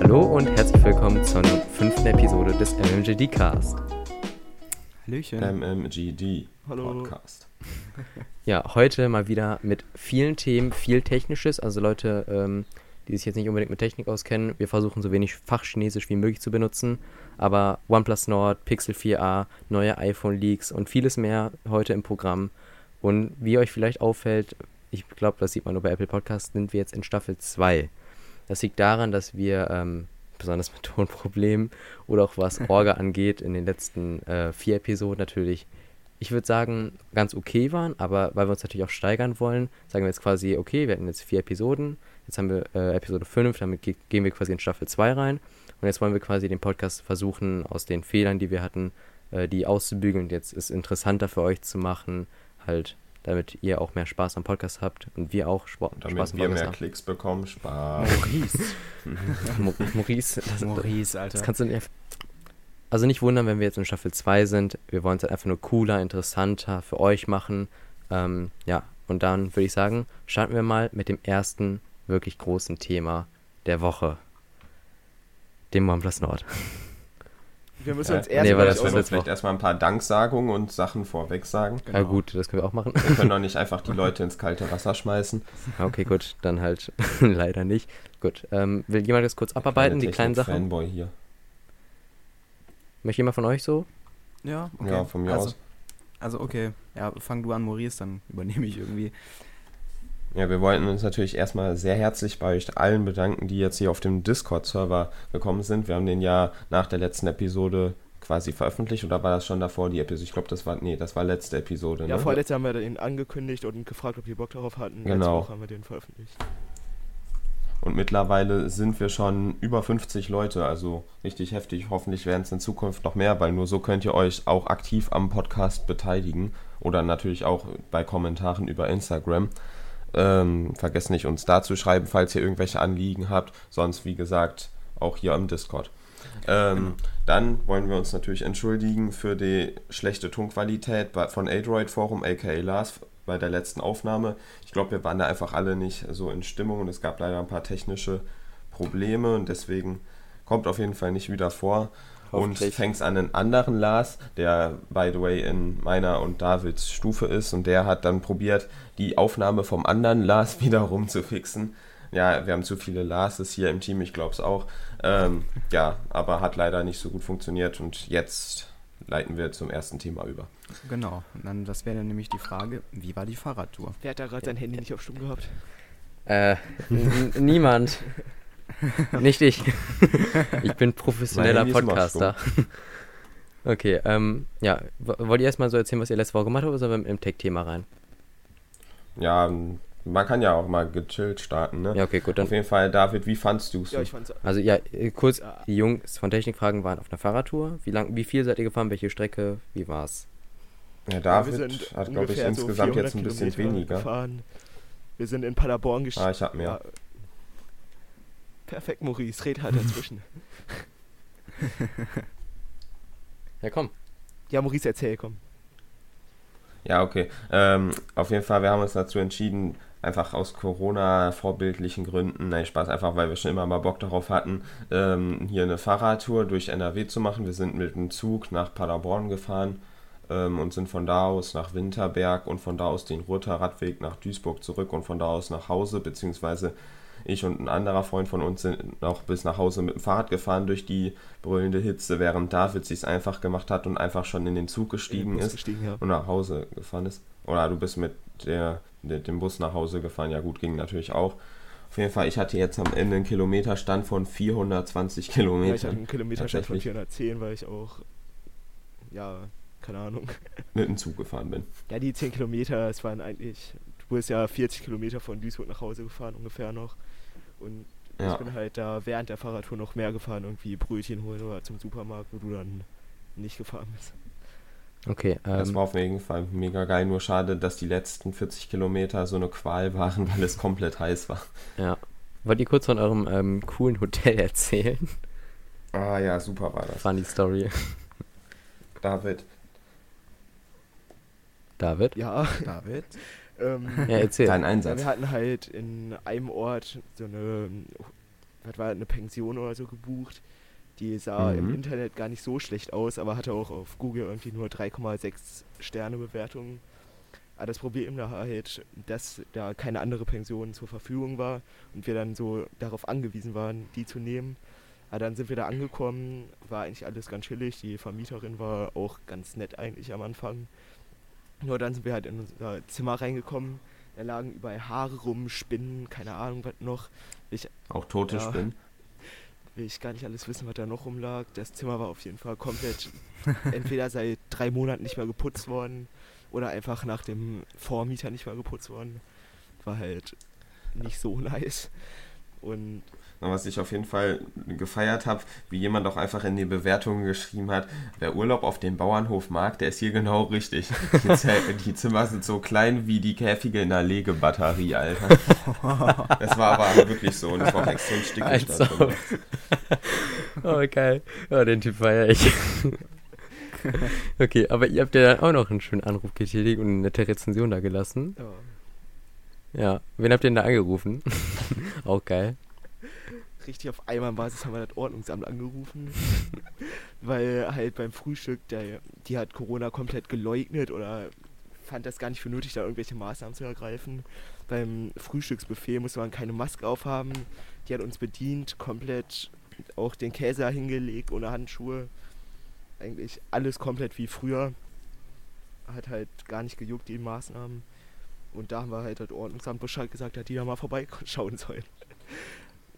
Hallo und herzlich willkommen zur fünften Episode des MMGD Cast. Hallöchen. MMGD Hallo. Podcast. Ja, heute mal wieder mit vielen Themen, viel Technisches. Also Leute, ähm, die sich jetzt nicht unbedingt mit Technik auskennen, wir versuchen so wenig Fachchinesisch wie möglich zu benutzen. Aber OnePlus Nord, Pixel 4a, neue iPhone-Leaks und vieles mehr heute im Programm. Und wie euch vielleicht auffällt, ich glaube, das sieht man nur bei Apple Podcasts, sind wir jetzt in Staffel 2. Das liegt daran, dass wir ähm, besonders mit Tonproblemen oder auch was Orga angeht, in den letzten äh, vier Episoden natürlich, ich würde sagen, ganz okay waren, aber weil wir uns natürlich auch steigern wollen, sagen wir jetzt quasi, okay, wir hatten jetzt vier Episoden, jetzt haben wir äh, Episode 5, damit ge gehen wir quasi in Staffel 2 rein und jetzt wollen wir quasi den Podcast versuchen, aus den Fehlern, die wir hatten, äh, die auszubügeln. Und jetzt ist interessanter für euch zu machen, halt damit ihr auch mehr Spaß am Podcast habt und wir auch Sp Damit Spaß am wir Podcast mehr Klicks bekommen, Spaß. Maurice. Maurice, das, Maurice, Alter. das kannst du nicht. Also nicht wundern, wenn wir jetzt in Staffel 2 sind. Wir wollen es halt einfach nur cooler, interessanter für euch machen. Ähm, ja, und dann würde ich sagen, starten wir mal mit dem ersten wirklich großen Thema der Woche. Dem OnePlus Nord. Wir müssen uns Äh, erst nee, mal das wir vielleicht erstmal ein paar Danksagungen und Sachen vorweg sagen. Ja gut, das können wir auch machen. Wir können doch nicht einfach die Leute ins kalte Wasser schmeißen. Ja, okay, gut, dann halt leider nicht. Gut, ähm, will jemand das kurz abarbeiten, die kleinen Sachen? Fanboy hier. Möchte jemand von euch so? Ja, okay. Ja, von mir also, aus. Also, okay. Ja, fang du an, Maurice, dann übernehme ich irgendwie. Ja, wir wollten uns natürlich erstmal sehr herzlich bei euch allen bedanken, die jetzt hier auf dem Discord-Server gekommen sind. Wir haben den ja nach der letzten Episode quasi veröffentlicht oder war das schon davor die Episode? Ich glaube, das war, nee, das war letzte Episode. Ja, ne? vorletztes haben wir den angekündigt und gefragt, ob die Bock darauf hatten. Letzte Genau. Woche haben wir den veröffentlicht. Und mittlerweile sind wir schon über 50 Leute, also richtig heftig. Hoffentlich werden es in Zukunft noch mehr, weil nur so könnt ihr euch auch aktiv am Podcast beteiligen oder natürlich auch bei Kommentaren über Instagram. Ähm, vergesst nicht, uns da zu schreiben, falls ihr irgendwelche Anliegen habt. Sonst, wie gesagt, auch hier am Discord. Ähm, Dann wollen wir uns natürlich entschuldigen für die schlechte Tonqualität von Adroid Forum, aka Lars, bei der letzten Aufnahme. Ich glaube, wir waren da einfach alle nicht so in Stimmung und es gab leider ein paar technische Probleme und deswegen kommt auf jeden Fall nicht wieder vor. Und fängt an einen anderen Lars, der by the way in meiner und Davids Stufe ist und der hat dann probiert, die Aufnahme vom anderen Lars wiederum zu fixen. Ja, wir haben zu viele Larses hier im Team, ich glaube es auch. Ähm, ja, aber hat leider nicht so gut funktioniert und jetzt leiten wir zum ersten Thema über. Genau. Und dann, das wäre dann nämlich die Frage, wie war die Fahrradtour? Wer hat da gerade sein Handy nicht auf Stumm gehabt? Äh, niemand. Nicht ich. ich bin professioneller Podcaster. Okay, ähm, ja, wollt ihr erstmal so erzählen, was ihr letzte Woche gemacht habt, oder sollen wir im Tech-Thema rein? Ja, man kann ja auch mal gechillt starten, ne? Ja, okay, gut, Auf dann. jeden Fall, David, wie fandst du es? Ja, ich fand's. Also ja, äh, kurz, Ja. die Jungs von Technikfragen waren auf einer Fahrradtour. Wie lang, wie viel seid ihr gefahren, welche Strecke, wie war's? ja, Ja, David sind hat, glaube ich, so insgesamt 400 jetzt ein bisschen Kilometer weniger. Gefahren. Wir sind in Paderborn Ah, gestartet. ich habe mehr. Perfekt, Maurice, red halt dazwischen. Ja, komm. ja, Maurice, erzähl, komm. Ja, okay. Ähm, auf jeden Fall, wir haben uns dazu entschieden, einfach aus Corona-vorbildlichen Gründen, nein, Spaß, einfach weil wir schon immer mal Bock darauf hatten, ähm, hier eine Fahrradtour durch NRW zu machen. Wir sind mit dem Zug nach Paderborn gefahren ähm, und sind von da aus nach Winterberg und von da aus den Ruhrter Radweg nach Duisburg zurück und von da aus nach Hause, beziehungsweise ich und ein anderer Freund von uns sind noch bis nach Hause mit dem Fahrrad gefahren durch die brüllende Hitze, während David sich's einfach gemacht hat und einfach schon in den Zug gestiegen den ist Gestiegen, ja. und nach Hause gefahren ist. Oder du bist mit der, mit dem Bus nach Hause gefahren. Ja gut, ging natürlich auch. Auf jeden Fall, ich hatte jetzt am Ende einen Kilometerstand von 420 ja ich hatte Kilometern einen Kilometerstand von Tatsächlich. 410, weil ich auch, ja, keine Ahnung. mit dem Zug gefahren bin. Ja, die 10 Kilometer, es waren eigentlich, du bist ja 40 Kilometer von Duisburg nach Hause gefahren ungefähr noch. Und Ja. ich bin halt da während der Fahrradtour noch mehr gefahren, irgendwie Brötchen holen oder zum Supermarkt, wo du dann nicht gefahren bist. Okay, Das ähm, war auf jeden Fall mega geil. Nur schade, dass die letzten 40 Kilometer so eine Qual waren, weil es komplett heiß war. ja. Wollt ihr kurz von eurem ähm, coolen Hotel erzählen? Ah ja, super war das. Funny Story. David, David? Ja, David? Ähm, Ja, erzähl. dein ja, Einsatz. wir hatten halt in einem Ort so eine was war eine Pension oder so gebucht. Die sah im Mhm. Internet gar nicht so schlecht aus, aber hatte auch auf Google irgendwie nur 3,6 Sterne Bewertungen. Aber das Problem da halt, dass da keine andere Pension zur Verfügung war und wir dann so darauf angewiesen waren, die zu nehmen. Aber dann sind wir da angekommen, war eigentlich alles ganz chillig. Die Vermieterin war auch ganz nett eigentlich am Anfang. Nur dann sind wir halt in unser Zimmer reingekommen. Da lagen überall Haare rum, Spinnen, keine Ahnung was noch. Ich Auch tote Ja. Spinnen. will ich gar nicht alles wissen, was da noch rumlag. Das Zimmer war auf jeden Fall komplett entweder seit drei Monaten nicht mehr geputzt worden oder einfach nach dem Vormieter nicht mehr geputzt worden. War halt nicht so nice. Und Was ich auf jeden Fall gefeiert habe, wie jemand auch einfach in die Bewertungen geschrieben hat, wer Urlaub auf dem Bauernhof mag, der ist hier genau richtig. Die, Zimmer sind so klein wie die Käfige in einer Legebatterie, Alter. Das war aber wirklich so und es war auch extrem stickig. Also. da drin. Oh, geil. Ja, den Typ feier ich. okay, aber ihr habt ja dann auch noch einen schönen Anruf getätigt und eine nette Rezension da gelassen. ja, Ja, wen habt ihr denn da angerufen? auch geil. Richtig auf Einmalbasis haben wir das Ordnungsamt angerufen. weil halt beim Frühstück, der, die hat Corona komplett geleugnet oder fand das gar nicht für nötig, da irgendwelche Maßnahmen zu ergreifen. Beim Frühstücksbuffet musste man keine Maske aufhaben. Die hat uns bedient, komplett auch den Käse hingelegt, ohne Handschuhe. Eigentlich alles komplett wie früher. Hat halt gar nicht gejuckt, die Maßnahmen. Und da haben wir halt das Ordnungsamt Bescheid gesagt, dass die da mal vorbeischauen sollen.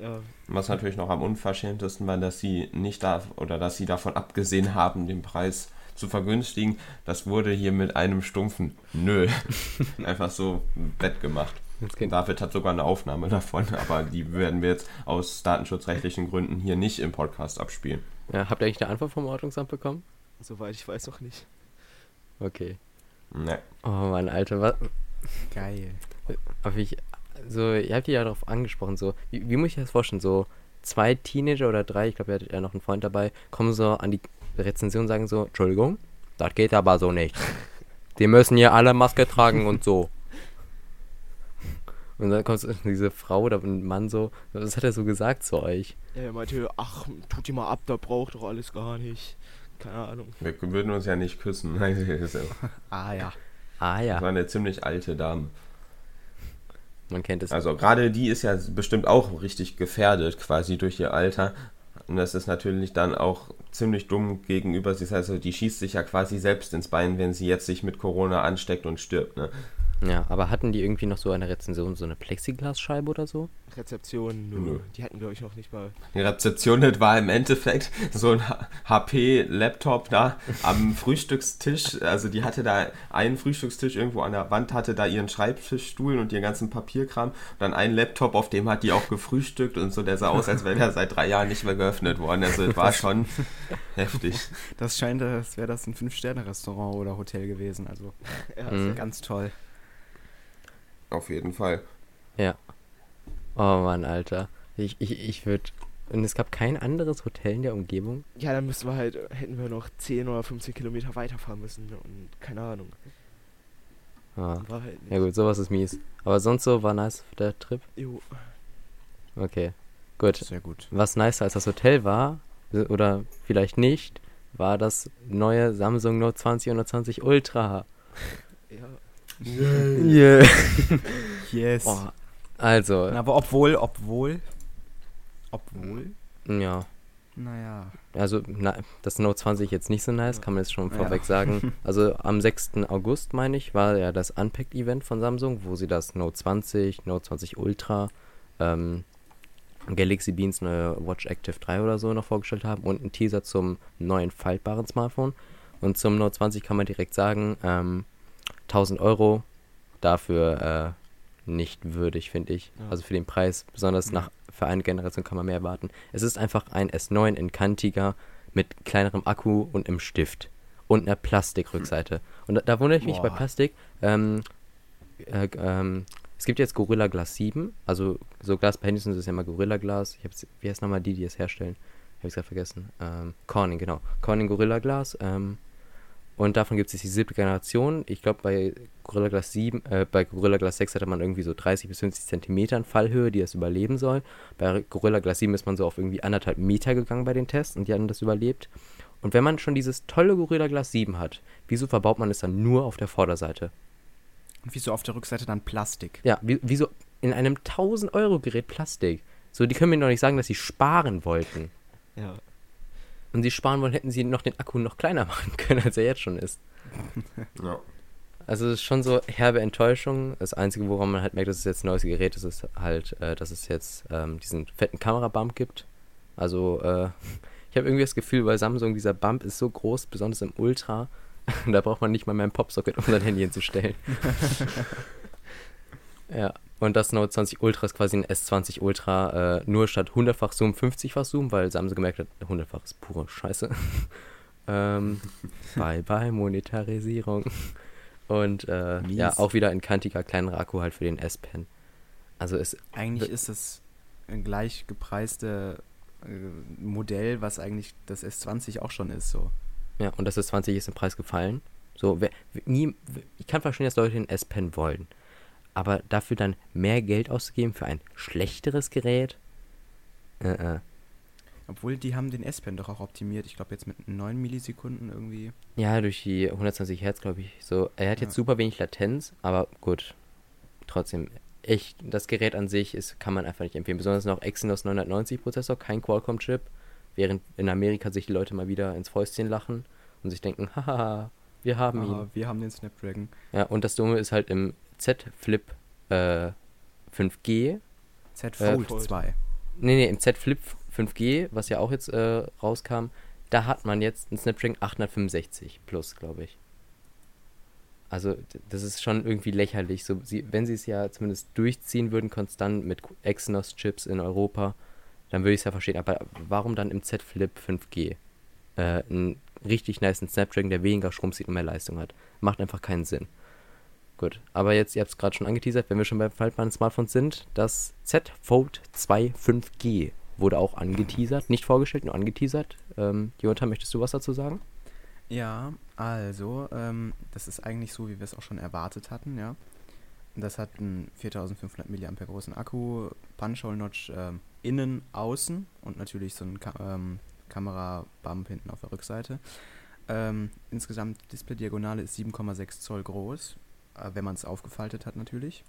Ja, Was natürlich noch am unverschämtesten war, dass sie nicht da oder dass sie davon abgesehen haben, den Preis zu vergünstigen. Das wurde hier mit einem stumpfen Nö einfach so wettgemacht. David hat sogar eine Aufnahme davon, aber die werden wir jetzt aus datenschutzrechtlichen Gründen hier nicht im Podcast abspielen. Ja, habt ihr eigentlich eine Antwort vom Ordnungsamt bekommen? soweit ich weiß noch nicht. Okay. Ne. Oh Mann, Alter, was, Geil. Aber ich, so, ihr habt die ja darauf angesprochen, so, wie, wie muss ich das vorstellen? So, zwei Teenager oder drei, ich glaube, ihr hattet ja noch einen Freund dabei, kommen so an die Rezension und sagen so, Entschuldigung, das geht aber so nicht. Die müssen hier alle Maske tragen und so. Und dann kommt diese Frau oder ein Mann so, was hat er so gesagt zu euch? Ja, er meinte, ach, tut die mal ab, da braucht doch alles gar nicht. Keine Ahnung. Wir würden uns ja nicht küssen. Das Ah ja. Ah ja, war eine ziemlich alte Dame. Man kennt es. Also gerade die ist ja bestimmt auch richtig gefährdet quasi durch ihr Alter. Und das ist natürlich dann auch ziemlich dumm gegenüber sie. Also die schießt sich ja quasi selbst ins Bein, wenn sie jetzt sich mit Corona ansteckt und stirbt. Ne? Ja, aber hatten die irgendwie noch so eine Rezension, so eine Plexiglasscheibe oder so? Rezeption, nö. Nö. Die hatten, glaube ich, noch nicht mal. Die Rezeption, das war im Endeffekt so ein HP-Laptop da am Frühstückstisch. Also die hatte da einen Frühstückstisch irgendwo an der Wand, hatte da ihren Schreibtischstuhl und ihren ganzen Papierkram. Und dann einen Laptop, auf dem hat die auch gefrühstückt und so. Der sah aus, als wäre er seit drei Jahren nicht mehr geöffnet worden. Also es war schon heftig. Das scheint, als wäre das ein Fünf-Sterne-Restaurant oder Hotel gewesen. Also Ja, Mhm. ganz toll. Auf jeden Fall. Oh Mann, Alter. Ich, ich, ich würde. Und es gab kein anderes Hotel in der Umgebung? Ja, dann müssten wir halt, hätten wir noch 10 oder 15 Kilometer weiterfahren müssen und keine Ahnung. Ah. War halt nicht. Ja gut, sowas ist mies. Aber sonst so war nice der Trip. Jo. Okay. Gut. Sehr gut. Was nicer als das Hotel war, oder vielleicht nicht, war das neue Samsung Note 20 und Note 20 Ultra. Ja. Yeah. Yes. Oh, also, Aber obwohl, obwohl, obwohl, ja. naja. Also, na, das Note 20 jetzt nicht so nice, kann man jetzt schon Ja. vorweg sagen. Also, am 6. August, meine ich, war ja das Unpacked-Event von Samsung, wo sie das Note 20, Note 20 Ultra, ähm, Galaxy Beans neue Watch Active 3 oder so noch vorgestellt haben und einen Teaser zum neuen faltbaren Smartphone. Und zum Note 20 kann man direkt sagen, ähm, 1000 Euro dafür äh, nicht würdig, finde ich. Ja. Also für den Preis, besonders Ja. nach für eine Generation kann man mehr erwarten. Es ist einfach ein S9 in kantiger mit kleinerem Akku und einem Stift und einer Plastikrückseite. Und da, da wundere ich mich bei Boah. Plastik. Ähm, äh, ähm, es gibt jetzt Gorilla Glas 7, also so Glas bei Handys ist es ja immer Gorilla Glas. Ich hab's, wie heißt nochmal die, die es herstellen? Habe ich gerade vergessen. Ähm, Corning, genau. Corning Gorilla Glas. Ähm, Und davon gibt es die siebte Generation. Ich glaube, bei Gorilla Glass 7, äh, bei Gorilla Glass 6 hatte man irgendwie so 30 bis 50 Zentimetern Fallhöhe, die das überleben soll. Bei Gorilla Glass 7 ist man so auf irgendwie anderthalb Meter gegangen bei den Tests und die haben das überlebt. Und wenn man schon dieses tolle Gorilla Glass 7 hat, wieso verbaut man es dann nur auf der Vorderseite? Und wieso auf der Rückseite dann Plastik? Ja, wie, wieso in einem 1000-Euro-Gerät Plastik? So, die können mir doch nicht sagen, dass sie sparen wollten. Ja. Und sie sparen wollen, hätten sie noch den Akku noch kleiner machen können, als er jetzt schon ist. Ja. Also es ist schon so herbe Enttäuschung. Das Einzige, woran man halt merkt, dass es jetzt ein neues Gerät ist, ist halt, äh, dass es jetzt ähm, diesen fetten Kamerabump gibt. Also äh, ich habe irgendwie das Gefühl, bei Samsung, dieser Bump ist so groß, besonders im Ultra, da braucht man nicht mal mehr ein Popsocket, um sein Handy hinzustellen. ja, und das Note 20 Ultra ist quasi ein S20 Ultra, äh, nur statt 100-fach Zoom 50-fach Zoom, weil Samsung gemerkt hat, 100-fach ist pure Scheiße. ähm, bye bye Monetarisierung. Und äh, ja, auch wieder ein kantiger kleinerer Akku halt für den S-Pen. Also es Eigentlich ist es ein gleich gepreiste äh, Modell, was eigentlich das S20 auch schon ist. So. Ja, und das ist 20 ist im Preis gefallen. So, wer- nie, ich kann verstehen, dass Leute den S-Pen wollen. Aber dafür dann mehr Geld auszugeben für ein schlechteres Gerät? Äh, äh. Obwohl, die haben den S-Pen doch auch optimiert. Ich glaube jetzt mit 9 Millisekunden irgendwie. Ja, durch die 120 Hertz, glaube ich. So, er hat jetzt Ja. super wenig Latenz, aber gut. Trotzdem, echt, das Gerät an sich ist, kann man einfach nicht empfehlen. Besonders noch Exynos 990 Prozessor, kein Qualcomm-Chip. Während in Amerika sich die Leute mal wieder ins Fäustchen lachen und sich denken, haha, wir haben ihn. Aber wir haben den Snapdragon. Ja, und das Dumme ist halt im Z Flip äh, 5G. Z Äh, Fold Fold. 2. Nee, nee, im Z Flip 5G, was ja auch jetzt äh, rauskam, da hat man jetzt einen Snapdragon 865 plus, glaube ich. Also, das ist schon irgendwie lächerlich. So, sie, wenn sie es ja zumindest durchziehen würden, konstant mit Exynos-Chips in Europa, dann würde ich es ja verstehen. Aber warum dann im Z Flip 5G äh, einen richtig nice Snapdragon, der weniger Strom zieht und mehr Leistung hat? Macht einfach keinen Sinn. Gut, aber jetzt, ihr habt es gerade schon angeteasert, wenn wir schon bei faltbaren Smartphones sind, das Z Fold 2 5G wurde auch angeteasert, nicht vorgestellt, nur angeteasert. Ähm, Jonathan, möchtest du was dazu sagen? Ja, also, ähm, das ist eigentlich so, wie wir es auch schon erwartet hatten, ja. Das hat einen 4500 mAh großen Akku, Punch-Hole-Notch ähm, innen, außen und natürlich so einen Ka ähm, Kamera-Bump hinten auf der Rückseite. Ähm, insgesamt Display-Diagonale ist 7,6 Zoll groß, wenn man es aufgefaltet hat natürlich.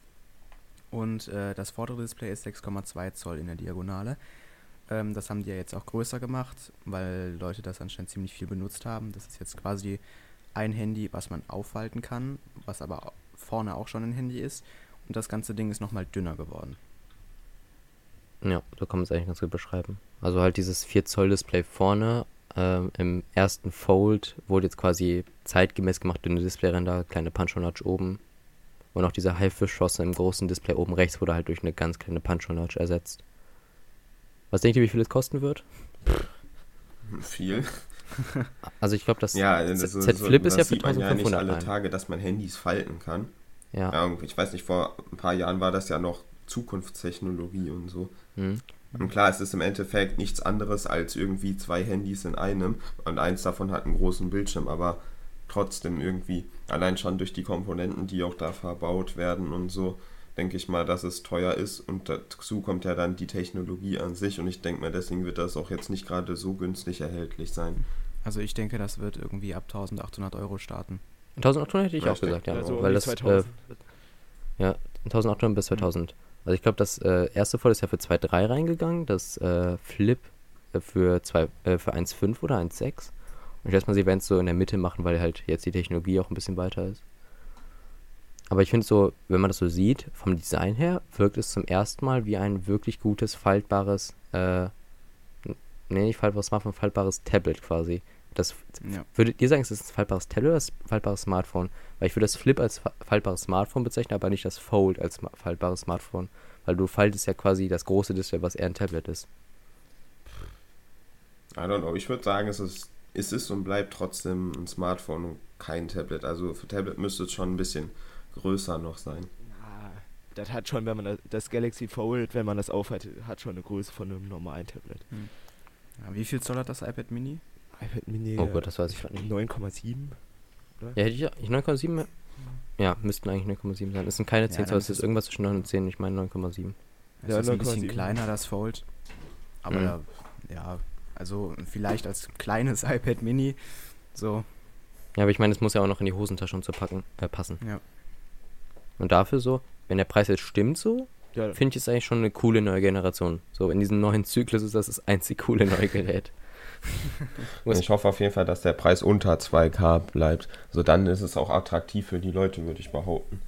Und äh, das vordere Display ist 6,2 Zoll in der Diagonale. Ähm, das haben die ja jetzt auch größer gemacht, weil Leute das anscheinend ziemlich viel benutzt haben. Das ist jetzt quasi ein Handy, was man aufhalten kann, was aber vorne auch schon ein Handy ist. Und das ganze Ding ist nochmal dünner geworden. Ja, so kann man es eigentlich ganz gut beschreiben. Also halt dieses 4 Zoll Display vorne, ähm, im ersten Fold wurde jetzt quasi zeitgemäß gemacht, dünne Displayränder, kleine Punch-Hole-Notch oben. Und auch dieser Haifischschosse im großen Display oben rechts wurde halt durch eine ganz kleine Punch-Hole-Notch ersetzt. Was denkt ihr, wie viel es kosten wird? Viel. Also ich glaube, das Ja, das Z, ist Z so- Flip ist das ja für sieht man ja nicht 1500 alle. Tage, dass man Handys falten kann. Ja. Ja, ich weiß nicht, vor ein paar Jahren war das ja noch Zukunftstechnologie und so. Mhm. Und klar, es ist im Endeffekt nichts anderes als irgendwie zwei Handys in einem und eins davon hat einen großen Bildschirm, aber trotzdem irgendwie, allein schon durch die Komponenten, die auch da verbaut werden und so, denke ich mal, dass es teuer ist und dazu kommt ja dann die Technologie an sich und ich denke mal, deswegen wird das auch jetzt nicht gerade so günstig erhältlich sein. Also ich denke, das wird irgendwie ab 1800 Euro starten. 1800 hätte ich Ja, auch ich denke, gesagt, ja. also weil das, äh, 2000. 1800 bis 2000. Also ich glaube, das äh, erste Fold ist ja für 2.3 reingegangen, das äh, Flip äh, für, zwei, äh, für 1.5 oder 1.6. Und ich schätze mal, sie werden es so in der Mitte machen, weil halt jetzt die Technologie auch ein bisschen weiter ist. Aber ich finde so, wenn man das so sieht, vom Design her, wirkt es zum ersten Mal wie ein wirklich gutes, faltbares, äh, nee, nicht faltbares Smartphone, faltbares Tablet quasi. Das Ja. Würdet ihr sagen, es ist ein faltbares Tablet oder ein faltbares Smartphone? Weil ich würde das Flip als fa- faltbares Smartphone bezeichnen, aber nicht das Fold als faltbares Smartphone. Weil du faltest ja quasi das große Display, was eher ein Tablet ist. I don't know, ich würde sagen, es ist, es ist und bleibt trotzdem ein Smartphone und kein Tablet. Also für Tablet müsste es schon ein bisschen größer noch sein. Ja, das hat schon, wenn man das, das Galaxy Fold, wenn man das aufhat, hat schon eine Größe von einem normalen Tablet. Ja, wie viel Zoll hat das iPad Mini? iPad Mini Oh Gott, das weiß ich grad nicht. 9,7. Ja, hätte ich, ich 9,7. Ja, müssten eigentlich 9,7 sein. Es sind keine Ja, 10 dann Zoll, ist es ist irgendwas zwischen 9 und 10. Ich meine 9,7. Es Ja, ist ein bisschen 9,7. kleiner, das Fold. Aber Mhm. da, ja, also vielleicht als kleines iPad Mini. So, Ja, aber ich meine, es muss ja auch noch in die Hosentasche und so packen, äh, passen. ja. Und dafür so, wenn der Preis jetzt stimmt so, Ja, finde ich es eigentlich schon eine coole neue Generation. So, in diesem neuen Zyklus ist das das einzig coole neue Gerät. Ich hoffe auf jeden Fall, dass der Preis unter 2K bleibt. So dann ist es auch attraktiv für die Leute, würde ich behaupten.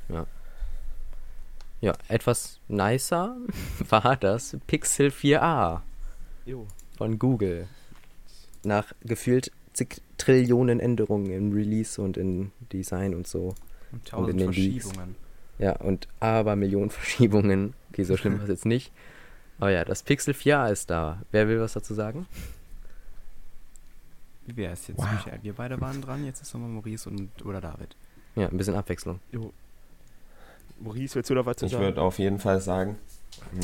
Ja, etwas nicer war das Pixel 4a jo. von Google. Nach gefühlt zig Trillionen Änderungen im Release und in Design und so. Und in tausend den Leaks. Verschiebungen. Ja, und aber Millionen Verschiebungen. Okay, so schlimm war es jetzt nicht. Aber ja, das Pixel 4a ist da. Wer will was dazu sagen? Wie wäre es jetzt, Wow. Michael? Wir beide waren dran, jetzt ist nochmal Maurice und oder David. Ja, ein bisschen Abwechslung. jo. Maurice, willst du da was zu Ich sagen? würde auf jeden Fall sagen,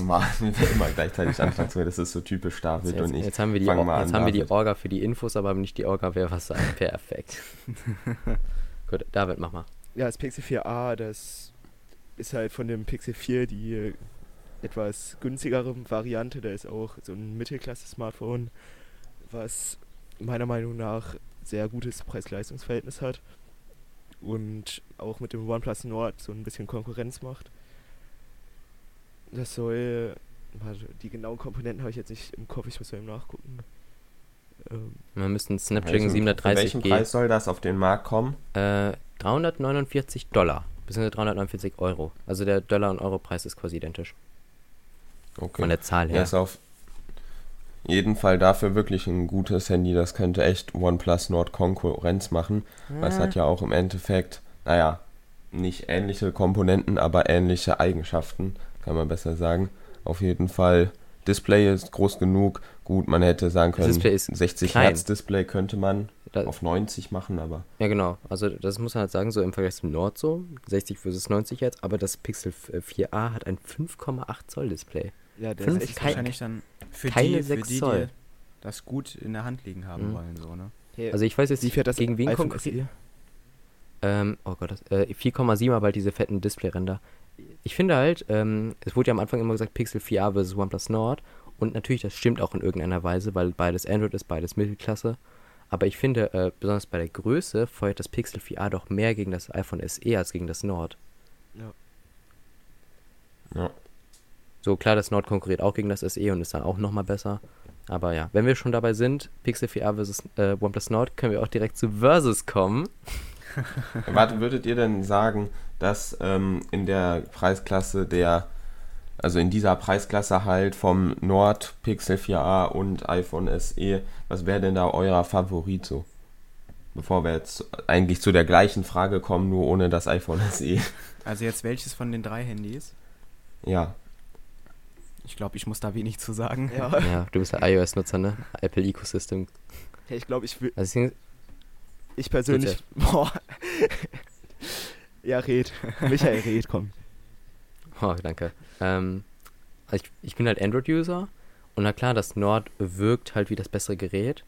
Mann, wir immer gleichzeitig anfangen zu. Das ist so typisch David Jetzt, und ich. jetzt haben wir die, Or- jetzt haben wir die. Orga für die Infos, aber nicht die Orga, wer was sagt. Perfekt. Gut, David, mach mal. Ja, das Pixel 4a, das ist halt von dem Pixel 4 die etwas günstigere Variante. Da ist auch so ein Mittelklasse-Smartphone, was meiner Meinung nach sehr gutes Preis-Leistungs-Verhältnis hat und auch mit dem OnePlus Nord so ein bisschen Konkurrenz macht. Das soll, warte, die genauen Komponenten habe ich jetzt nicht im Kopf, ich muss mal eben nachgucken. Ähm, Wir müssten Snapdragon Welchen- Für welchen 730G Preis soll das auf den Markt kommen? äh, 349 Dollar, beziehungsweise 349 Euro. Also der Dollar- und Euro-Preis ist quasi identisch. Okay. Von der Zahl Ja, her. ist auf jeden Fall dafür wirklich ein gutes Handy. Das könnte echt OnePlus Nord Konkurrenz machen. Weil es hat ja auch im Endeffekt, naja, nicht ähnliche Komponenten, aber ähnliche Eigenschaften, kann man besser sagen. Auf jeden Fall, Display ist groß genug. Gut, man hätte sagen können, Display ist 60 klein. Hertz Display könnte man Da, auf 90 machen, aber ja, genau. Also das muss man halt sagen, so im Vergleich zum Nord so, 60 versus 90 jetzt, aber das Pixel 4a hat ein 5,8 Zoll Display. Ja, der Fünf- ist echt Wahrscheinlich dann für keine die, für sechs die, Zoll. die das gut in der Hand liegen haben Mhm. wollen, so, ne? Also ich weiß jetzt wie nicht, fährt das gegen wen. SE? Ähm, oh Gott, äh, 4,7 aber halt diese fetten Displayränder. Ich finde halt, ähm, es wurde ja am Anfang immer gesagt Pixel 4a versus OnePlus Nord und natürlich, das stimmt auch in irgendeiner Weise, weil beides Android ist, beides Mittelklasse. Aber ich finde, äh, besonders bei der Größe feuert das Pixel 4a doch mehr gegen das iPhone SE als gegen das Nord. Ja. ja. So klar, das Nord konkurriert auch gegen das SE und ist dann auch nochmal besser. Aber ja, wenn wir schon dabei sind, Pixel 4a versus äh, OnePlus Nord, können wir auch direkt zu Versus kommen. Warte, würdet ihr denn sagen, dass ähm, in der Preisklasse der, also in dieser Preisklasse halt vom Nord Pixel 4a und iPhone SE, was wäre denn da euer Favorit so? Bevor wir jetzt eigentlich zu der gleichen Frage kommen, nur ohne das iPhone SE. Also jetzt welches von den drei Handys? Ja, Ich glaube, ich muss da wenig zu sagen. Ja. Ja, du bist ja iOS-Nutzer, ne? Apple Ecosystem. Hey, ich glaube, ich will, Also ich persönlich, boah. ja, red. Michael, red, komm. Oh, danke. Ähm, also ich, ich bin halt Android-User und na klar, das Nord wirkt halt wie das bessere Gerät.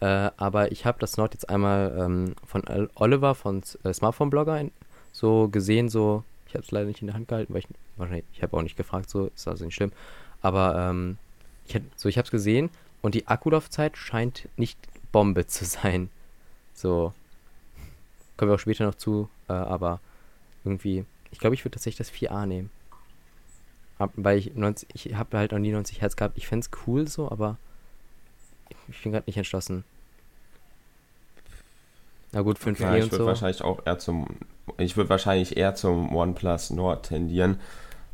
Äh, aber ich habe das Nord jetzt einmal ähm, von Ol- Oliver von äh, Smartphone-Blogger in- so gesehen, so, habe es leider nicht in der Hand gehalten, weil ich wahrscheinlich, ich habe auch nicht gefragt, so, ist also nicht schlimm. Aber ähm, ich hätt, so, ich habe es gesehen und die Akkulaufzeit scheint nicht Bombe zu sein. So, kommen wir auch später noch zu, äh, aber irgendwie, ich glaube, ich würde tatsächlich das 4a nehmen. Hab, weil ich 90, ich habe halt noch nie 90 Hertz gehabt. Ich fände es cool so, aber ich bin gerade nicht entschlossen. Na gut, 5G ja ich würde so. wahrscheinlich auch eher zum, ich würde wahrscheinlich eher zum OnePlus Nord tendieren.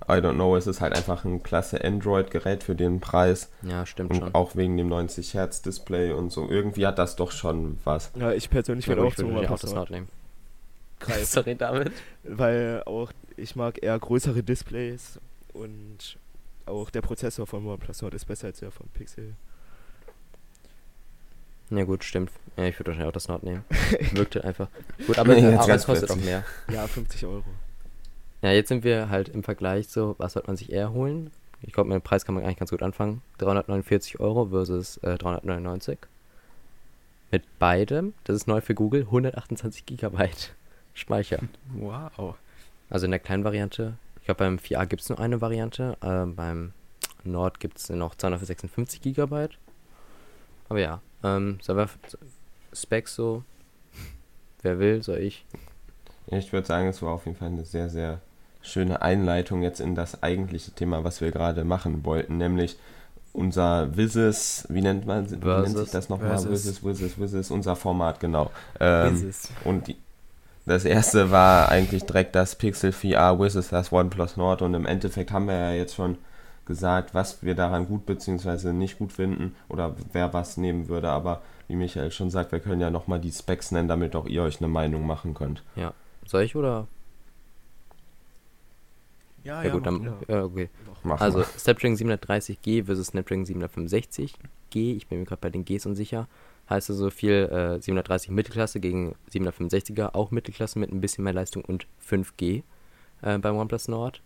I don't know, es ist halt einfach ein klasse Android-Gerät für den Preis Ja, stimmt und schon. auch wegen dem 90 Hertz Display und so. Irgendwie hat das doch schon was. Ja, ich persönlich Ja, würde auch zum würde auch das Nord nehmen. greifen. Sorry, David. weil auch ich mag eher größere Displays und auch der Prozessor von OnePlus Nord ist besser als der von Pixel. Ja gut, stimmt. Ja, ich würde wahrscheinlich auch das Nord nehmen. Wirkte einfach. Gut, aber, aber es kostet auch plötzlich. mehr. Ja, 50 Euro. Ja, jetzt sind wir halt im Vergleich so, was sollte man sich eher holen? Ich glaube, mit dem Preis kann man eigentlich ganz gut anfangen. 349 Euro versus äh, 399. mit beidem, das ist neu für Google, 128 Gigabyte Speicher. Wow. Also in der kleinen Variante. Ich glaube, beim 4a gibt es nur eine Variante. Äh, beim Nord gibt es noch 256 Gigabyte. Aber ja, ähm, Server Specs so. Wer will, soll ich. Ja, ich würde sagen, es war auf jeden Fall eine sehr, sehr schöne Einleitung jetzt in das eigentliche Thema, was wir gerade machen wollten, nämlich unser Visis, wie nennt man wie nennt sich das nochmal? Visis, Visis, Visis, unser Format, genau. Ähm, Visis. Und die, das erste war eigentlich direkt das Pixel 4a versus das OnePlus Nord und im Endeffekt haben wir ja jetzt schon gesagt, was wir daran gut bzw. nicht gut finden oder wer was nehmen würde, aber wie Michael schon sagt, wir können ja nochmal die Specs nennen, damit auch ihr euch eine Meinung machen könnt. Soll ich oder? Ja, Ja, gut, dann. ja. Ja, okay. Mach Also mal. Snapdragon 730G versus Snapdragon 765G. Ich bin mir gerade bei den Gs unsicher. Heißt also viel äh, 730 Mittelklasse gegen 765er, auch Mittelklasse mit ein bisschen mehr Leistung und 5G äh, beim OnePlus Nord.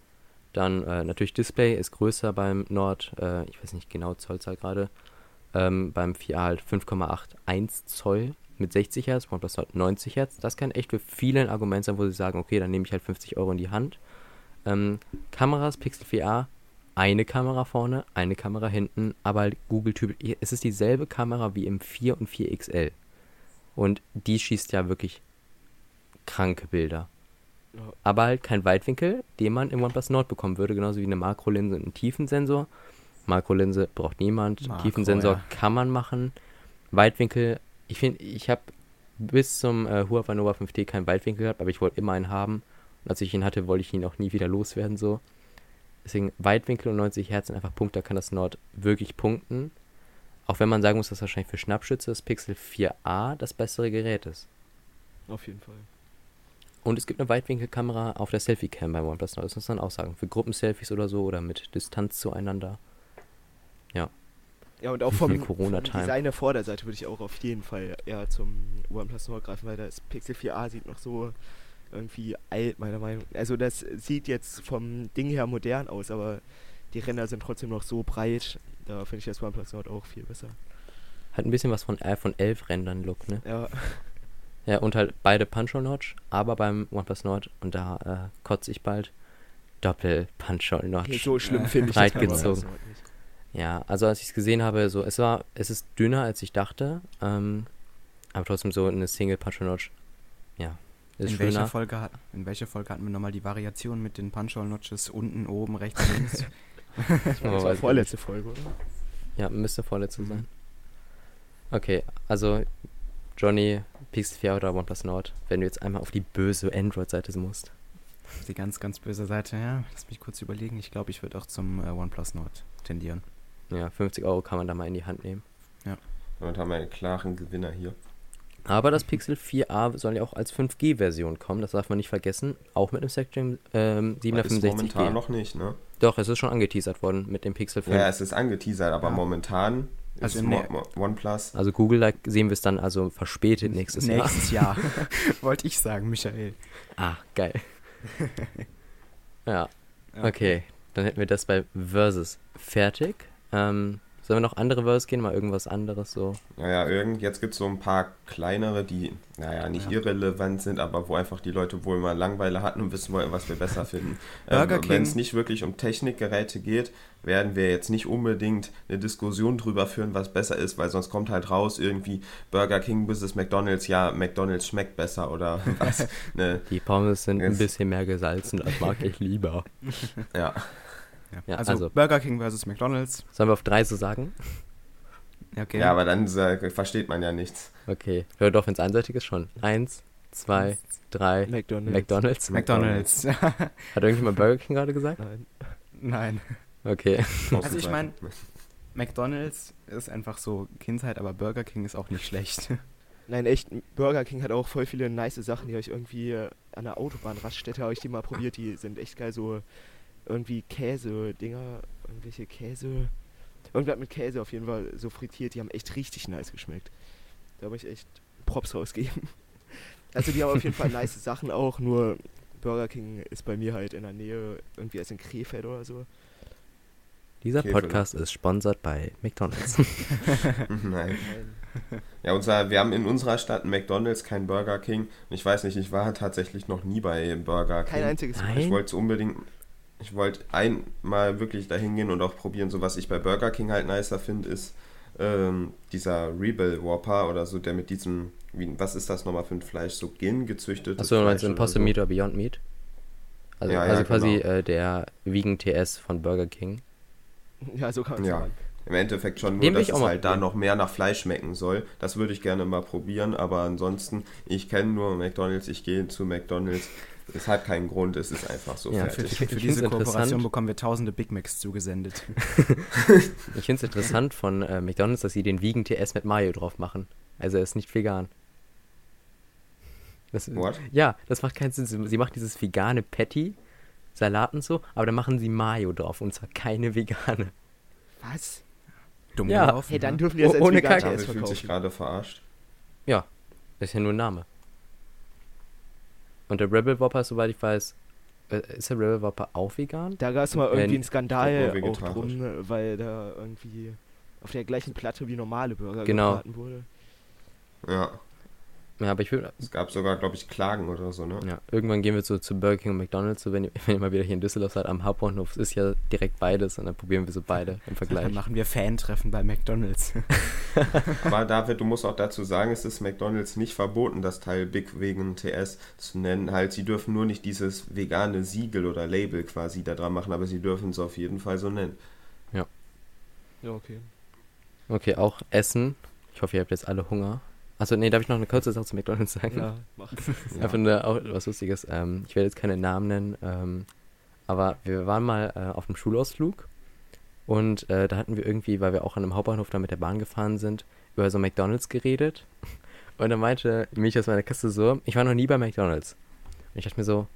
Dann äh, natürlich Display ist größer beim Nord, äh, ich weiß nicht genau Zollzahl gerade. Ähm, beim 4A halt 5,81 Zoll mit 60 Hertz, OnePlus Nord 90 Hertz. Das kann echt für viele ein Argument sein, wo sie sagen, okay, dann nehme ich halt 50 Euro in die Hand. Ähm, Kameras, Pixel 4a, eine Kamera vorne, eine Kamera hinten, aber halt Google-Typ. Es ist dieselbe Kamera wie im 4 und 4 XL. Und die schießt ja wirklich kranke Bilder. Aber halt kein Weitwinkel, den man im OnePlus Nord bekommen würde, genauso wie eine Makrolinse und ein Tiefensensor. Makrolinse braucht niemand, Makro, Tiefensensor ja. kann man machen. Weitwinkel, ich finde, ich habe bis zum äh, Huawei Nova 5T keinen Weitwinkel gehabt, aber ich wollte immer einen haben. Und als ich ihn hatte, wollte ich ihn auch nie wieder loswerden so. Deswegen Weitwinkel und 90 Hertz sind einfach Punkte, da kann das Nord wirklich punkten. Auch wenn man sagen muss, dass wahrscheinlich für Schnappschütze das Pixel 4a das bessere Gerät ist. Auf jeden Fall. Und es gibt eine Weitwinkelkamera auf der Selfie-Cam beim OnePlus Nord. Das muss man auch sagen. Für Gruppenselfies oder so oder mit Distanz zueinander. Ja, und auch vom, Viel vom Corona-Time. Design der Vorderseite würde ich auch auf jeden Fall eher zum OnePlus Nord greifen, weil das Pixel 4a sieht noch so irgendwie alt, meiner Meinung nach. Also das sieht jetzt vom Ding her modern aus, aber die Ränder sind trotzdem noch so breit. Da finde ich das OnePlus Nord auch viel besser. Hat ein bisschen was von iPhone 11 Rendern-Look, ne? Ja, Ja, und halt beide Punch-Hole-Notch, aber beim OnePlus Nord, und da äh, kotze ich bald, Doppel-Punch-Hole-Notch. okay, so schlimm Äh, finde ich das gezogen. Nicht. Ja, also als ich es gesehen habe, so, es war, es ist dünner als ich dachte, ähm, aber trotzdem so eine Single Punch Notch, ja, ist in, welcher schöner. Folge hat, in welcher Folge hatten wir nochmal die Variation mit den Punch-Hole-Notches unten, oben, rechts, links? Das war ich vorletzte Folge, oder? Ja, müsste vorletzte Mhm. sein. Okay, also Johnny, Pixel 4 oder OnePlus Nord, wenn du jetzt einmal auf die böse Android-Seite musst. die ganz, ganz böse Seite, ja. Lass mich kurz überlegen. Ich glaube, ich würde auch zum äh, OnePlus Nord tendieren. Ja, 50 Euro kann man da mal in die Hand nehmen. Damit haben wir einen klaren Gewinner hier. Aber das Pixel 4a soll ja auch als 5G-Version kommen, das darf man nicht vergessen. Auch mit einem Spectrum ähm, Ist momentan 765G. noch nicht, ne? Doch, es ist schon angeteasert worden mit dem Pixel 5. Ja, es ist angeteasert, aber Ja. momentan Also der- Mo OnePlus. Also Google like, sehen wir es dann also verspätet nächstes Jahr. Nächstes Jahr. Wollte ich sagen, Michael. Ah, geil. ja, Ja. okay. Dann hätten wir das bei Versus fertig. Ähm, sollen wir noch andere Versus gehen? Mal irgendwas anderes so. Naja, irgend, jetzt gibt es so ein paar kleinere, die, naja, nicht Ja. irrelevant sind, aber wo einfach die Leute wohl mal Langeweile hatten und wissen wollen, was wir besser finden. Burger ähm, King. Wenn es nicht wirklich um Technikgeräte geht, werden wir jetzt nicht unbedingt eine Diskussion drüber führen, was besser ist, weil sonst kommt halt raus irgendwie Burger King versus McDonalds, ja, McDonalds schmeckt besser oder was. ne, Die Pommes sind ein Yes. bisschen mehr gesalzen, das mag ich lieber. ja. Ja. Ja, also, also- Burger King versus McDonalds. Sollen wir auf drei so sagen? Ja, Okay. ja, aber dann äh, versteht man ja nichts. Okay. Ja, doch, wenn es einseitig ist, schon. Eins, zwei, drei. McDonald's. McDonalds. McDonalds. Hat irgendjemand Burger King gerade gesagt? Nein. Nein. Okay. Also ich mein- McDonalds ist einfach so Kindheit, aber Burger King ist auch nicht schlecht. Nein, echt, Burger King hat auch voll viele nice Sachen, die habe ich irgendwie an der Autobahnraststätte habe ich die mal probiert, die sind echt geil, so irgendwie Käse-Dinger, irgendwelche Käse, irgendwas mit Käse auf jeden Fall so frittiert, die haben echt richtig nice geschmeckt. Da habe ich echt Props rausgeben. Also die haben auf jeden Fall nice Sachen auch, nur Burger King ist bei mir halt in der Nähe, irgendwie als in Krefeld oder so. Dieser Okay, Podcast ist sponsert bei McDonalds. Nein. Nein. Ja, unser, wir haben in unserer Stadt einen McDonalds, kein Burger King. Und ich weiß nicht, ich war tatsächlich noch nie bei Burger King. Kein einziges. Mal. Ich wollte unbedingt, ich wollte einmal wirklich dahin gehen und auch probieren. So was ich bei Burger King halt nicer finde, ist ähm, dieser Rebel Whopper oder so, der mit diesem, wie, was ist das nochmal für ein Fleisch? So Gin gezüchtetes Achso, du meinst Fleisch Impossible so. Meat oder Beyond Meat? Also, Ja, ja, also quasi genau. äh, der Vegan TS von Burger King. Ja, so kann man Ja. sagen. Im Endeffekt schon nur, dass ich auch es mal halt da noch mehr nach Fleisch schmecken soll. Das würde ich gerne mal probieren, aber ansonsten, ich kenne nur McDonalds, ich gehe zu McDonalds. Es hat keinen Grund, es ist einfach so Ja, Für, fertig. für find's diese. Kooperation bekommen wir tausende Big Macs zugesendet. Ich finde es interessant von äh, McDonalds, dass sie den Vegan TS mit Mayo drauf machen. Also er ist nicht vegan. Das, What? ja, das macht keinen Sinn. Sie sie macht dieses vegane Patty, Salat und so, aber dann machen sie Mayo drauf und zwar keine vegane. Was? Dumm Ja. gelaufen, Hey, dann ne? dürfen die das Oh, als ohne Kacke. TS fühlt sich verkaufen. gerade verarscht. Das ist ja nur ein Name. Und der Rebel Whopper, soweit ich weiß, äh, ist der Rebel Whopper auch vegan? Da gab es mal irgendwie einen Skandal auch drum, weil da irgendwie auf der gleichen Platte wie normale Burger Genau. gebraten wurde. Ja, Ja, aber ich will, es gab sogar, glaube ich, Klagen oder so, ne? ja, irgendwann gehen wir so zu Burger King und McDonalds, so wenn ihr, wenn ihr mal wieder hier in Düsseldorf seid, am Hauptbahnhof ist ja direkt beides und dann probieren wir so beide im Dann Vergleich. machen wir Fan-Treffen bei McDonalds. Aber David, du musst auch dazu sagen, es ist McDonalds nicht verboten, das Teil Big wegen TS zu nennen. Halt, sie dürfen nur nicht dieses vegane Siegel oder Label quasi da dran machen, aber sie dürfen es auf jeden Fall so nennen. Ja, okay. Okay, auch Essen. Ich hoffe, ihr habt jetzt alle Hunger. Achso, nee, darf ich noch eine kurze Sache zu McDonalds sagen? Ja, mach. Einfach nur auch was Lustiges. Ähm, ich werde jetzt keine Namen nennen, ähm, aber wir waren mal äh, auf einem Schulausflug und äh, da hatten wir irgendwie, weil wir auch an einem Hauptbahnhof da mit der Bahn gefahren sind, über so McDonalds geredet. Und dann meinte mich aus meiner Kasse so, ich war noch nie bei McDonalds. Und ich dachte mir so,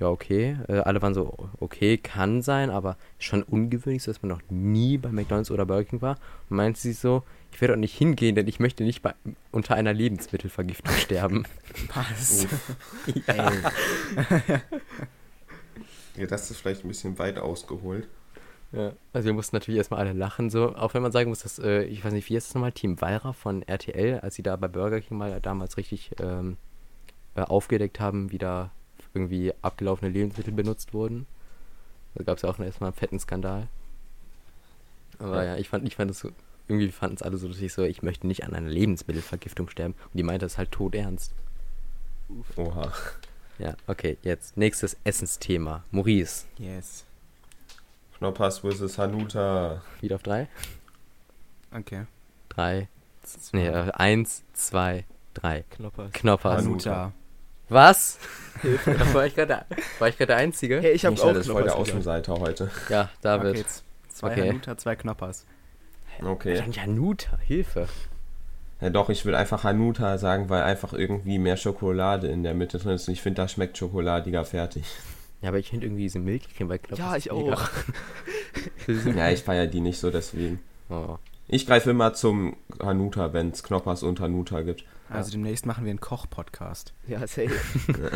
ja, okay. Äh, alle waren so, okay, kann sein, aber schon ungewöhnlich, so, dass man noch nie bei McDonalds oder Burger King war. Und meinte sie so, ich werde auch nicht hingehen, denn ich möchte nicht bei, unter einer Lebensmittelvergiftung sterben. Was? ja. Ja, das ist vielleicht ein bisschen weit ausgeholt. Ja, also wir mussten natürlich erstmal alle lachen, so, auch wenn man sagen muss, dass, äh, ich weiß nicht, wie ist das nochmal, Team Walra von RTL, als sie da bei Burger King mal damals richtig ähm, äh, aufgedeckt haben, wie da irgendwie abgelaufene Lebensmittel benutzt wurden. Da gab es ja auch erstmal einen fetten Skandal. Aber ja, ich fand, ich fand so, irgendwie fanden es alle so, dass ich so, ich möchte nicht an einer Lebensmittelvergiftung sterben. Und die meinte das halt todernst. Oha. Ja, okay, jetzt nächstes Essensthema. Maurice, Yes. Knoppers vs. Hanuta. wieder auf drei? Okay. Drei, z- nee, äh, eins, zwei, drei. Knoppers. Knoppers. Hanuta. Was? war ich gerade war ich gerade der Einzige? Hey, ich hab Michael auch ist voll der Knoppers. Außenseiter heute. Ja, David. Okay, zwei Okay. Hanuta, zwei Knoppers. Okay. Dann Januta, Hilfe. Ja doch, ich will einfach Hanuta sagen, weil einfach irgendwie mehr Schokolade in der Mitte drin ist. Und ich finde, das schmeckt schokoladiger fertig. Ja, aber ich finde irgendwie diese Milchcreme bei Knoppers. Ja, ich auch. Ja, ich feiere die nicht so, deswegen. oh. Ich greife immer zum Hanuta, wenn es Knoppers und Hanuta gibt. Also demnächst machen wir einen Koch-Podcast. Ja, safe.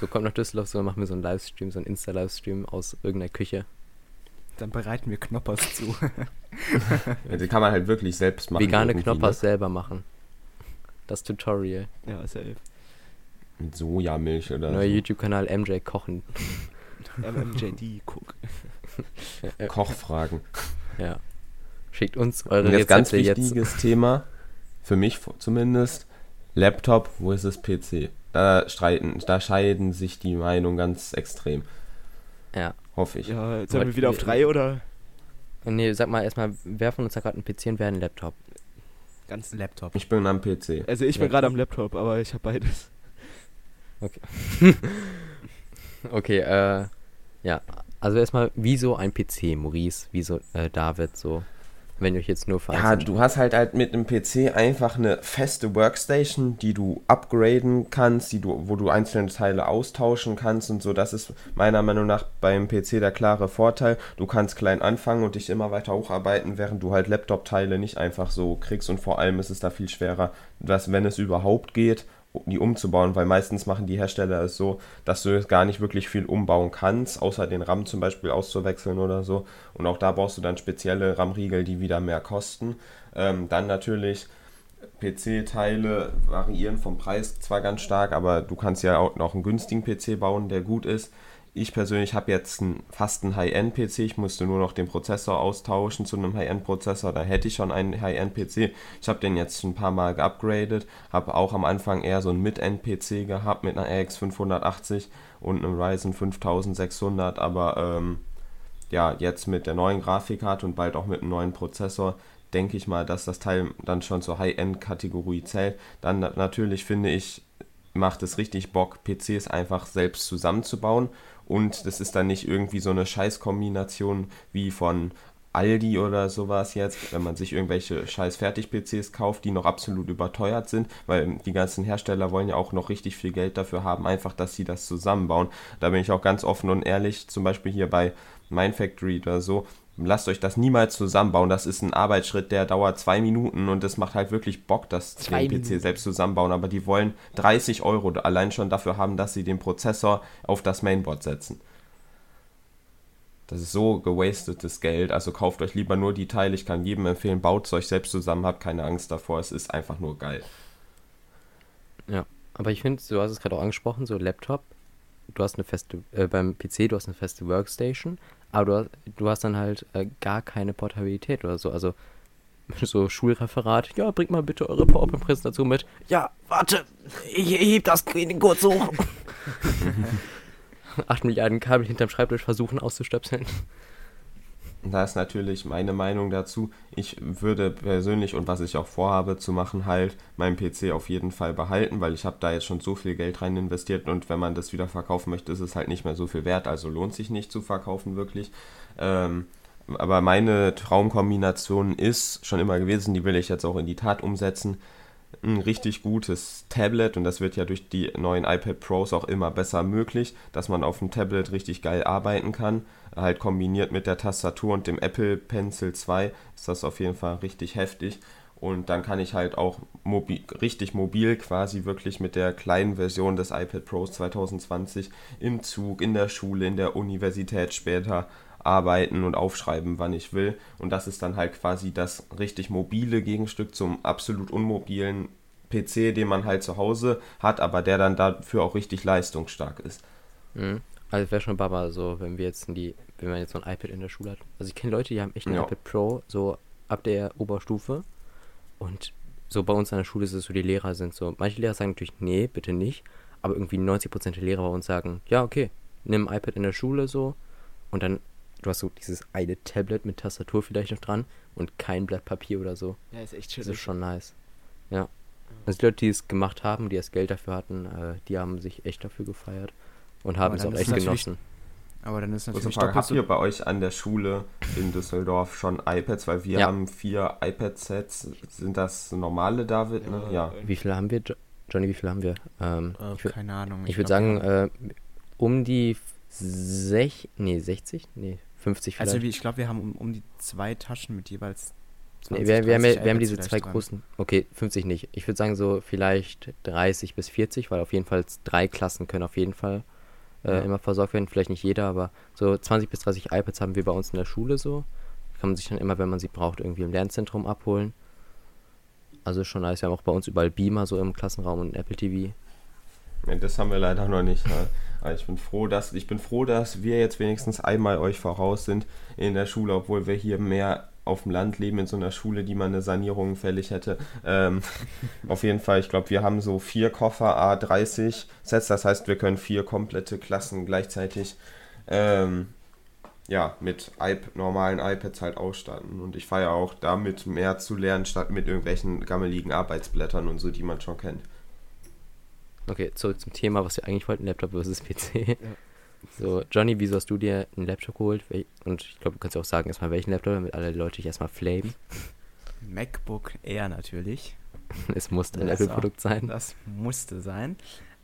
So, kommt nach Düsseldorf, so machen wir so einen Livestream, so einen Insta-Livestream aus irgendeiner Küche. Dann bereiten wir Knoppers zu. Ja, die kann man halt wirklich selbst machen. Vegane irgendwie, Knoppers selber machen. Das Tutorial. Ja, safe. Ne? Mit Sojamilch oder Neuer so. YouTube-Kanal MJ Kochen. MMJD, guck. Äh, Kochfragen. Ja. Schickt uns eure Und jetzt ganz Rezepte jetzt. wichtiges Thema, für mich zumindest, Laptop versus PC. Da streiten, da scheiden sich die Meinungen ganz extrem. Ja. Hoffe ich. Ja, sollen wir wieder auf drei oder Nee, sag mal erstmal, wer von uns hat gerade einen PC und wer einen Laptop? ganz? Laptop. Ich bin am PC. Also ich bin gerade am Laptop, aber ich habe beides. Okay, äh, ja. Also erstmal, wieso ein PC, Maurice? Wieso äh, David so? Wenn euch jetzt nur Ja, du hast halt, halt mit einem PC einfach eine feste Workstation, die du upgraden kannst, die du, wo du einzelne Teile austauschen kannst und so. Das ist meiner Meinung nach beim PC der klare Vorteil. Du kannst klein anfangen und dich immer weiter hocharbeiten, während du halt Laptop-Teile nicht einfach so kriegst und vor allem ist es da viel schwerer, dass, wenn es überhaupt geht, die umzubauen, weil meistens machen die Hersteller es so, dass du gar nicht wirklich viel umbauen kannst, außer den RAM zum Beispiel auszuwechseln oder so. Und auch da brauchst du dann spezielle RAM-Riegel, die wieder mehr kosten. Ähm, dann natürlich PC-Teile variieren vom Preis zwar ganz stark, aber du kannst ja auch noch einen günstigen PC bauen, der gut ist. Ich persönlich habe jetzt einen, fast einen High-End-PC. Ich musste nur noch den Prozessor austauschen zu einem High-End-Prozessor. Da hätte ich schon einen High-End-PC. Ich habe den jetzt ein paar Mal geupgradet. Habe auch am Anfang eher so einen Mid-End-PC gehabt mit einer RX 580 und einem Ryzen 5600. Aber ähm, ja, jetzt mit der neuen Grafikkarte und bald auch mit einem neuen Prozessor denke ich mal, dass das Teil dann schon zur High-End-Kategorie zählt. Dann natürlich finde ich, macht es richtig Bock, PCs einfach selbst zusammenzubauen und das ist dann nicht irgendwie so eine Scheißkombination wie von Aldi oder sowas jetzt, wenn man sich irgendwelche scheiß Fertig-PCs kauft, die noch absolut überteuert sind, weil die ganzen Hersteller wollen ja auch noch richtig viel Geld dafür haben, einfach, dass sie das zusammenbauen. Da bin ich auch ganz offen und ehrlich, zum Beispiel hier bei Mindfactory oder so, lasst euch das niemals zusammenbauen. Das ist ein Arbeitsschritt, der dauert zwei Minuten und es macht halt wirklich Bock, das den PC selbst zusammenbauen. Aber die wollen 30 Euro allein schon dafür haben, dass sie den Prozessor auf das Mainboard setzen. Das ist so gewastetes Geld. Also kauft euch lieber nur die Teile. Ich kann jedem empfehlen, baut es euch selbst zusammen, habt keine Angst davor. Es ist einfach nur geil. Ja, aber ich finde, du hast es gerade auch angesprochen, so Laptop, du hast eine feste, äh, beim PC, du hast eine feste Workstation, aber du hast, du hast dann halt äh, gar keine Portabilität oder so. Also so Schulreferat, ja, bringt mal bitte eure PowerPoint-Präsentation mit. Ja, warte, ich, heb das kurz hoch. 8 Milliarden Kabel hinterm Schreibtisch versuchen auszustöpseln. Da ist natürlich meine Meinung dazu. Ich würde persönlich und was ich auch vorhabe zu machen, halt meinen PC auf jeden Fall behalten, weil ich habe da jetzt schon so viel Geld rein investiert und wenn man das wieder verkaufen möchte, ist es halt nicht mehr so viel wert. Also lohnt sich nicht zu verkaufen wirklich. Ähm, aber meine Traumkombination ist schon immer gewesen, die will ich jetzt auch in die Tat umsetzen. Ein richtig gutes Tablet und das wird ja durch die neuen iPad Pros auch immer besser möglich, dass man auf dem Tablet richtig geil arbeiten kann. Halt kombiniert mit der Tastatur und dem Apple Pencil 2 ist das auf jeden Fall richtig heftig. Und dann kann ich halt auch mobi richtig mobil quasi wirklich mit der kleinen Version des iPad Pros 2020 im Zug, in der Schule, in der Universität später arbeiten und aufschreiben, wann ich will. Und das ist dann halt quasi das richtig mobile Gegenstück zum absolut unmobilen PC, den man halt zu Hause hat, aber der dann dafür auch richtig leistungsstark ist. Mhm. Also wäre schon Baba, so wenn wir jetzt in die, wenn man jetzt so ein iPad in der Schule hat. Also ich kenne Leute, die haben echt ein Ja. iPad Pro, so ab der Oberstufe. Und so bei uns an der Schule ist es so, die Lehrer sind so, manche Lehrer sagen natürlich, nee, bitte nicht. Aber irgendwie 90% der Lehrer bei uns sagen, ja, okay, nimm ein iPad in der Schule so. Und dann, du hast so dieses eine Tablet mit Tastatur vielleicht noch dran und kein Blatt Papier oder so. Ja, ist echt Das chillig. ist schon nice. Ja. Also die Leute, die es gemacht haben, die das Geld dafür hatten, äh, die haben sich echt dafür gefeiert und haben es auch echt genossen. Aber dann ist natürlich Frage, doppelt habt ihr bei euch an der Schule in Düsseldorf schon iPads? Weil wir Ja. haben vier iPad-Sets. Sind das normale, David? Ne? Ja. Wie viele haben wir, jo Johnny, wie viele haben wir? Ähm, Äh, ich würde keine Ahnung. ich würd glaub, sagen, äh, um die sech, nee, 60? Nee, 50 haben- also vielleicht. wie- ich glaube, wir haben um, um die zwei Taschen mit jeweils 20, nee, wir, wir, haben, 30 ja- wir haben diese zwei dran. großen, okay, 50 nicht. Ich würde sagen so vielleicht 30 bis 40, weil auf jeden Fall drei Klassen können auf jeden Fall äh, Ja. immer versorgt werden. Vielleicht nicht jeder, aber so 20 bis 30 iPads haben wir bei uns in der Schule so. Kann man sich dann immer, wenn man sie braucht, irgendwie im Lernzentrum abholen. Also schon nice. Wir haben auch bei uns überall Beamer so im Klassenraum und Apple TV. Nee, das haben wir leider noch nicht. Aber ich bin froh, dass ich bin froh, dass wir jetzt wenigstens einmal euch voraus sind in der Schule, obwohl wir hier mehr auf dem Land leben in so einer Schule, die mal eine Sanierung fällig hätte. Ähm, auf jeden Fall, ich glaube, wir haben so vier Koffer A30 Sets, das heißt, wir können vier komplette Klassen gleichzeitig ähm, ja, mit iP normalen iPads halt ausstatten. Und ich feiere auch damit mehr zu lernen, statt mit irgendwelchen gammeligen Arbeitsblättern und so, die man schon kennt. Okay, zurück zum Thema, was wir eigentlich wollten, Laptop versus PC. So, Johnny, wieso hast du dir einen Laptop geholt? Und ich glaube, du kannst ja auch sagen, erstmal welchen Laptop, damit alle Leute dich erstmal flamen. MacBook Air natürlich. Es muss ein Apple-Produkt sein. Das musste sein.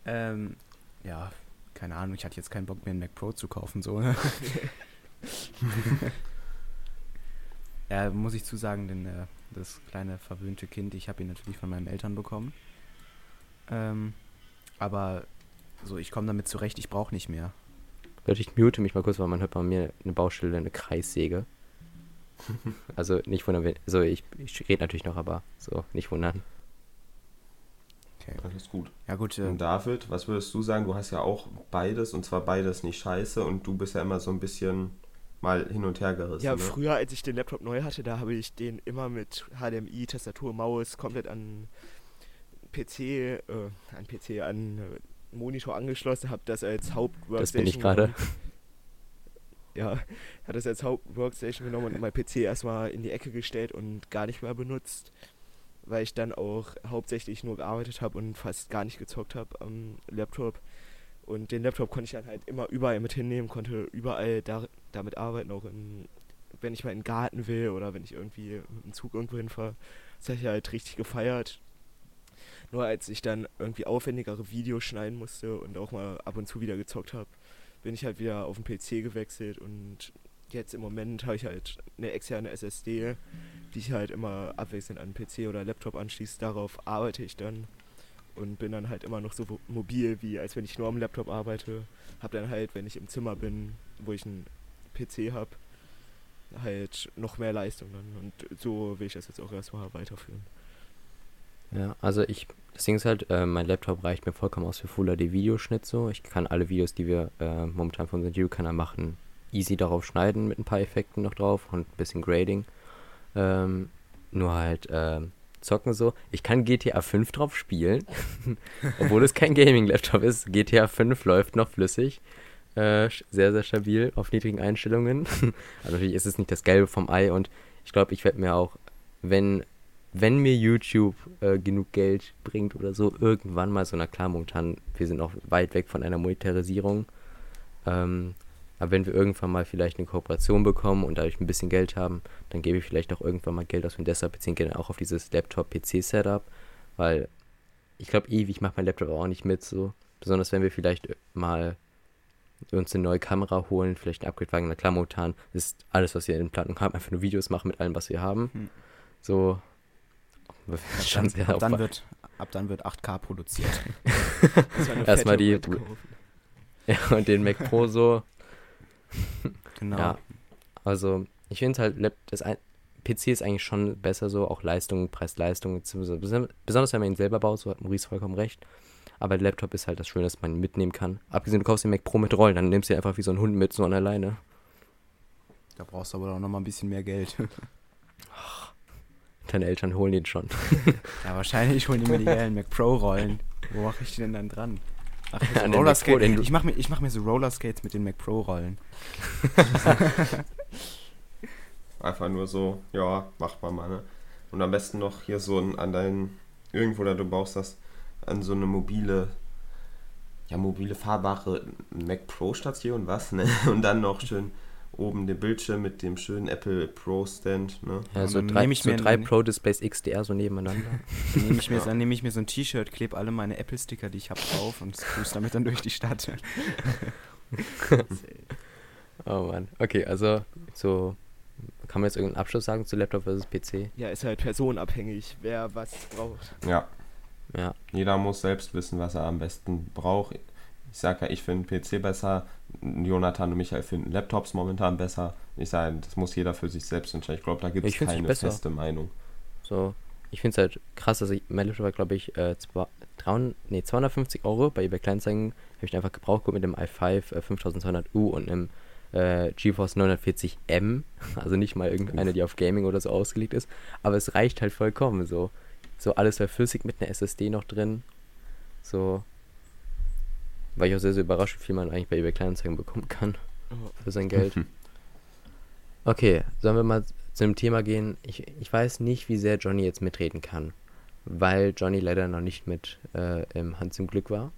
Ähm, ja, keine Ahnung, ich hatte jetzt keinen Bock mehr, einen Mac Pro zu kaufen, so. ne? ja, muss ich zu sagen, denn äh, das kleine verwöhnte Kind, ich habe ihn natürlich von meinen Eltern bekommen. Ähm, aber so, ich komme damit zurecht, ich brauche nicht mehr. Leute, ich mute mich mal kurz, weil man hört bei mir eine Baustelle, eine Kreissäge. also nicht wundern, wenn, also ich, ich rede natürlich noch, aber so, nicht wundern. Okay. Das ist gut. Ja gut, äh, Und David, was würdest du sagen? Du hast ja auch beides und zwar beides nicht scheiße und du bist ja immer so ein bisschen mal hin und her gerissen. Ja, ne? früher, als ich den Laptop neu hatte, da habe ich den immer mit HDMI, Tastatur, Maus komplett an PC, äh, an PC, an äh, Monitor angeschlossen, habe das als Hauptworkstation Das bin ich gerade. genommen. Ja, habe das als Hauptworkstation genommen und mein PC erstmal in die Ecke gestellt und gar nicht mehr benutzt, weil ich dann auch hauptsächlich nur gearbeitet habe und fast gar nicht gezockt habe am Laptop. Und den Laptop konnte ich dann halt immer überall mit hinnehmen, konnte überall da, damit arbeiten, auch in, wenn ich mal in den Garten will oder wenn ich irgendwie mit dem Zug irgendwo hinfahre. Das habe ich halt richtig gefeiert. Nur als ich dann irgendwie aufwendigere Videos schneiden musste und auch mal ab und zu wieder gezockt habe, bin ich halt wieder auf den PC gewechselt und jetzt im Moment habe ich halt eine externe SSD, die ich halt immer abwechselnd an PC oder Laptop anschließe. Darauf arbeite ich dann und bin dann halt immer noch so mobil, wie als wenn ich nur am Laptop arbeite. Hab dann halt, wenn ich im Zimmer bin, wo ich einen PC habe, halt noch mehr Leistung dann. Und so will ich das jetzt auch erstmal weiterführen. Ja, also ich, das Ding ist halt, äh, mein Laptop reicht mir vollkommen aus für Full HD Videoschnitt so. Ich kann alle Videos, die wir äh, momentan für unseren YouTube-Kanal machen, easy darauf schneiden mit ein paar Effekten noch drauf und ein bisschen Grading. Ähm, nur halt ähm, zocken so. Ich kann GTA 5 drauf spielen, obwohl es kein Gaming-Laptop ist. GTA 5 läuft noch flüssig. Äh, sehr, sehr stabil auf niedrigen Einstellungen. Aber natürlich ist es nicht das Gelbe vom Ei und ich glaube, ich werde mir auch, wenn wenn mir YouTube äh, genug Geld bringt oder so, irgendwann mal so, na klar, momentan, wir sind noch weit weg von einer Monetarisierung. Ähm, aber wenn wir irgendwann mal vielleicht eine Kooperation bekommen und dadurch ein bisschen Geld haben, dann gebe ich vielleicht auch irgendwann mal Geld aus und deshalb beziehen gerne auch auf dieses Laptop-PC-Setup, weil ich glaube, ewig macht mein Laptop auch nicht mit, so. Besonders wenn wir vielleicht mal uns eine neue Kamera holen, vielleicht ein Upgrade-Wagen. Na klar, momentan ist alles, was wir in Planung haben, einfach nur Videos machen mit allem, was wir haben. Hm. So. Ab, schon dann, sehr ab, dann wird, ab dann wird 8K produziert. Erstmal die-. Ja, und den Mac Pro so. genau. Ja. Also, ich finde halt, Lap- das ein PC ist eigentlich schon besser so, auch Leistung, Preis-Leistung, besonders wenn man ihn selber baut, so hat Maurice vollkommen recht. Aber der Laptop ist halt das Schöne, dass man ihn mitnehmen kann. Abgesehen, du kaufst den Mac Pro mit Rollen, dann nimmst du ihn einfach wie so ein Hund mit, so an der Leine. Da brauchst du aber auch noch mal ein bisschen mehr Geld. Deine Eltern holen ihn schon. ja, wahrscheinlich holen die mir die geilen Mac Pro Rollen. Wo mache ich die denn dann dran? Ach, so Pro, Rollerskate. den du- Ich mache mir, ich mach mir so Rollerskates mit den Mac Pro Rollen. Einfach nur so, ja, macht man mal, ne? Und am besten noch hier so ein, an deinen, irgendwo da du baust das, an so eine mobile, ja, mobile fahrbare Mac Pro Station, was, ne? Und dann noch schön oben den Bildschirm mit dem schönen Apple Pro Stand, ne? Ja, so drei, ich so mir drei Pro Displays XDR so nebeneinander. Dann nehme ich, mir- Ja. dann nehm ich mir so ein T-Shirt, klebe alle meine Apple-Sticker, die ich habe, drauf und cruise damit dann durch die Stadt. oh Mann. Okay, also so. Kann man jetzt irgendeinen Abschluss sagen zu Laptop versus PC? Ja, ist halt personenabhängig, wer was braucht. Ja, Ja. jeder muss selbst wissen, was er am besten braucht. Ich sage ja, ich finde PC besser, Jonathan und Michael finden Laptops momentan besser. Ich sage, das muss jeder für sich selbst entscheiden. Ich glaube, da gibt es keine feste Meinung. So, ich finde es halt krass, dass ich, mein Laptop war, glaube ich, äh, zwei, 300, nee, 250 Euro bei eBay Kleinanzeigen. Habe ich einfach gebraucht mit dem i5 äh, 5200U und einem äh, GeForce 940M. Also nicht mal irgendeine, die auf Gaming oder so ausgelegt ist. Aber es reicht halt vollkommen so. So alles war flüssig mit einer SSD noch drin. So. War ich auch sehr, sehr überrascht, wie viel man eigentlich bei eBay Kleinanzeigen bekommen kann für sein Geld. Okay, sollen wir mal zu einem Thema gehen? Ich, ich weiß nicht, wie sehr Johnny jetzt mitreden kann, weil Johnny leider noch nicht mit äh, im Hans im Glück war.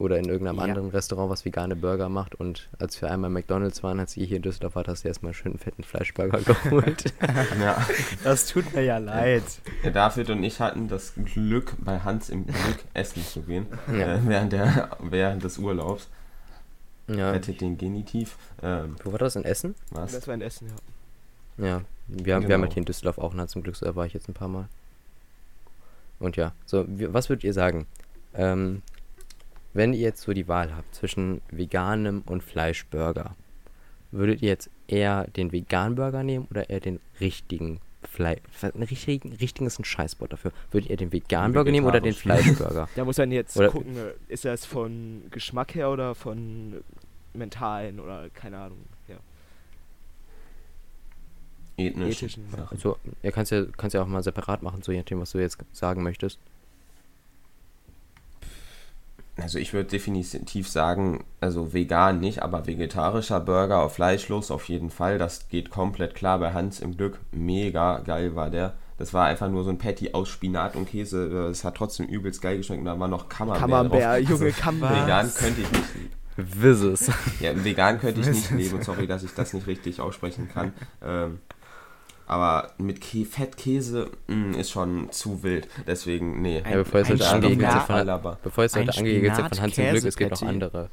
Oder in irgendeinem Ja. anderen Restaurant, was vegane Burger macht. Und als wir einmal McDonalds waren, als ihr hier in Düsseldorf wart, hast du erstmal einen schönen fetten Fleischburger geholt. Ja. Das tut mir ja leid. Der David und ich hatten das Glück, bei Hans im Glück essen zu gehen, Ja. äh, während, der, während des Urlaubs. ja. Rettet den Genitiv. Ähm, Wo war das? In Essen? was? Das war ein Essen, ja. Ja. Wir, haben wir haben Genau. halt hier in Düsseldorf auch einen Hans im Glück, so da war ich jetzt ein paar Mal. Und ja, so, wie, was würdet ihr sagen? Ähm, wenn ihr jetzt so die Wahl habt zwischen veganem und Fleischburger, würdet ihr jetzt eher den veganen Burger nehmen oder eher den richtigen Fleisch. Ein richtigen, richtiges ein Scheißwort dafür. Würdet ihr den veganen Burger nehmen oder den. Fleischburger? Da muss man jetzt Oder- gucken, ist das von Geschmack her oder von mentalen oder keine Ahnung, ja, Ethnisch. ethischen. Ja. Also, ihr kannst ja, kannst ja auch mal separat machen, so je nachdem, was du jetzt sagen möchtest. Also ich würde definitiv sagen, also vegan nicht, aber vegetarischer Burger auf fleischlos auf jeden Fall. Das geht komplett klar bei Hans im Glück. Mega geil war der. Das war einfach nur so ein Patty aus Spinat und Käse. Es hat trotzdem übelst geil geschmeckt und da war noch Camembert Camembert, drauf. Junge, Also, Camembert. Vegan könnte ich nicht. Wisses. Ja, vegan könnte ich nicht leben. Sorry, dass ich das nicht richtig aussprechen kann. Ähm, aber mit Kä Fettkäse mh, ist schon zu wild. Deswegen, nee. Ja, bevor ein angegeben Spinat- sind von, bevor Ein Leute angegeben von Hans im Glück, es gibt noch andere.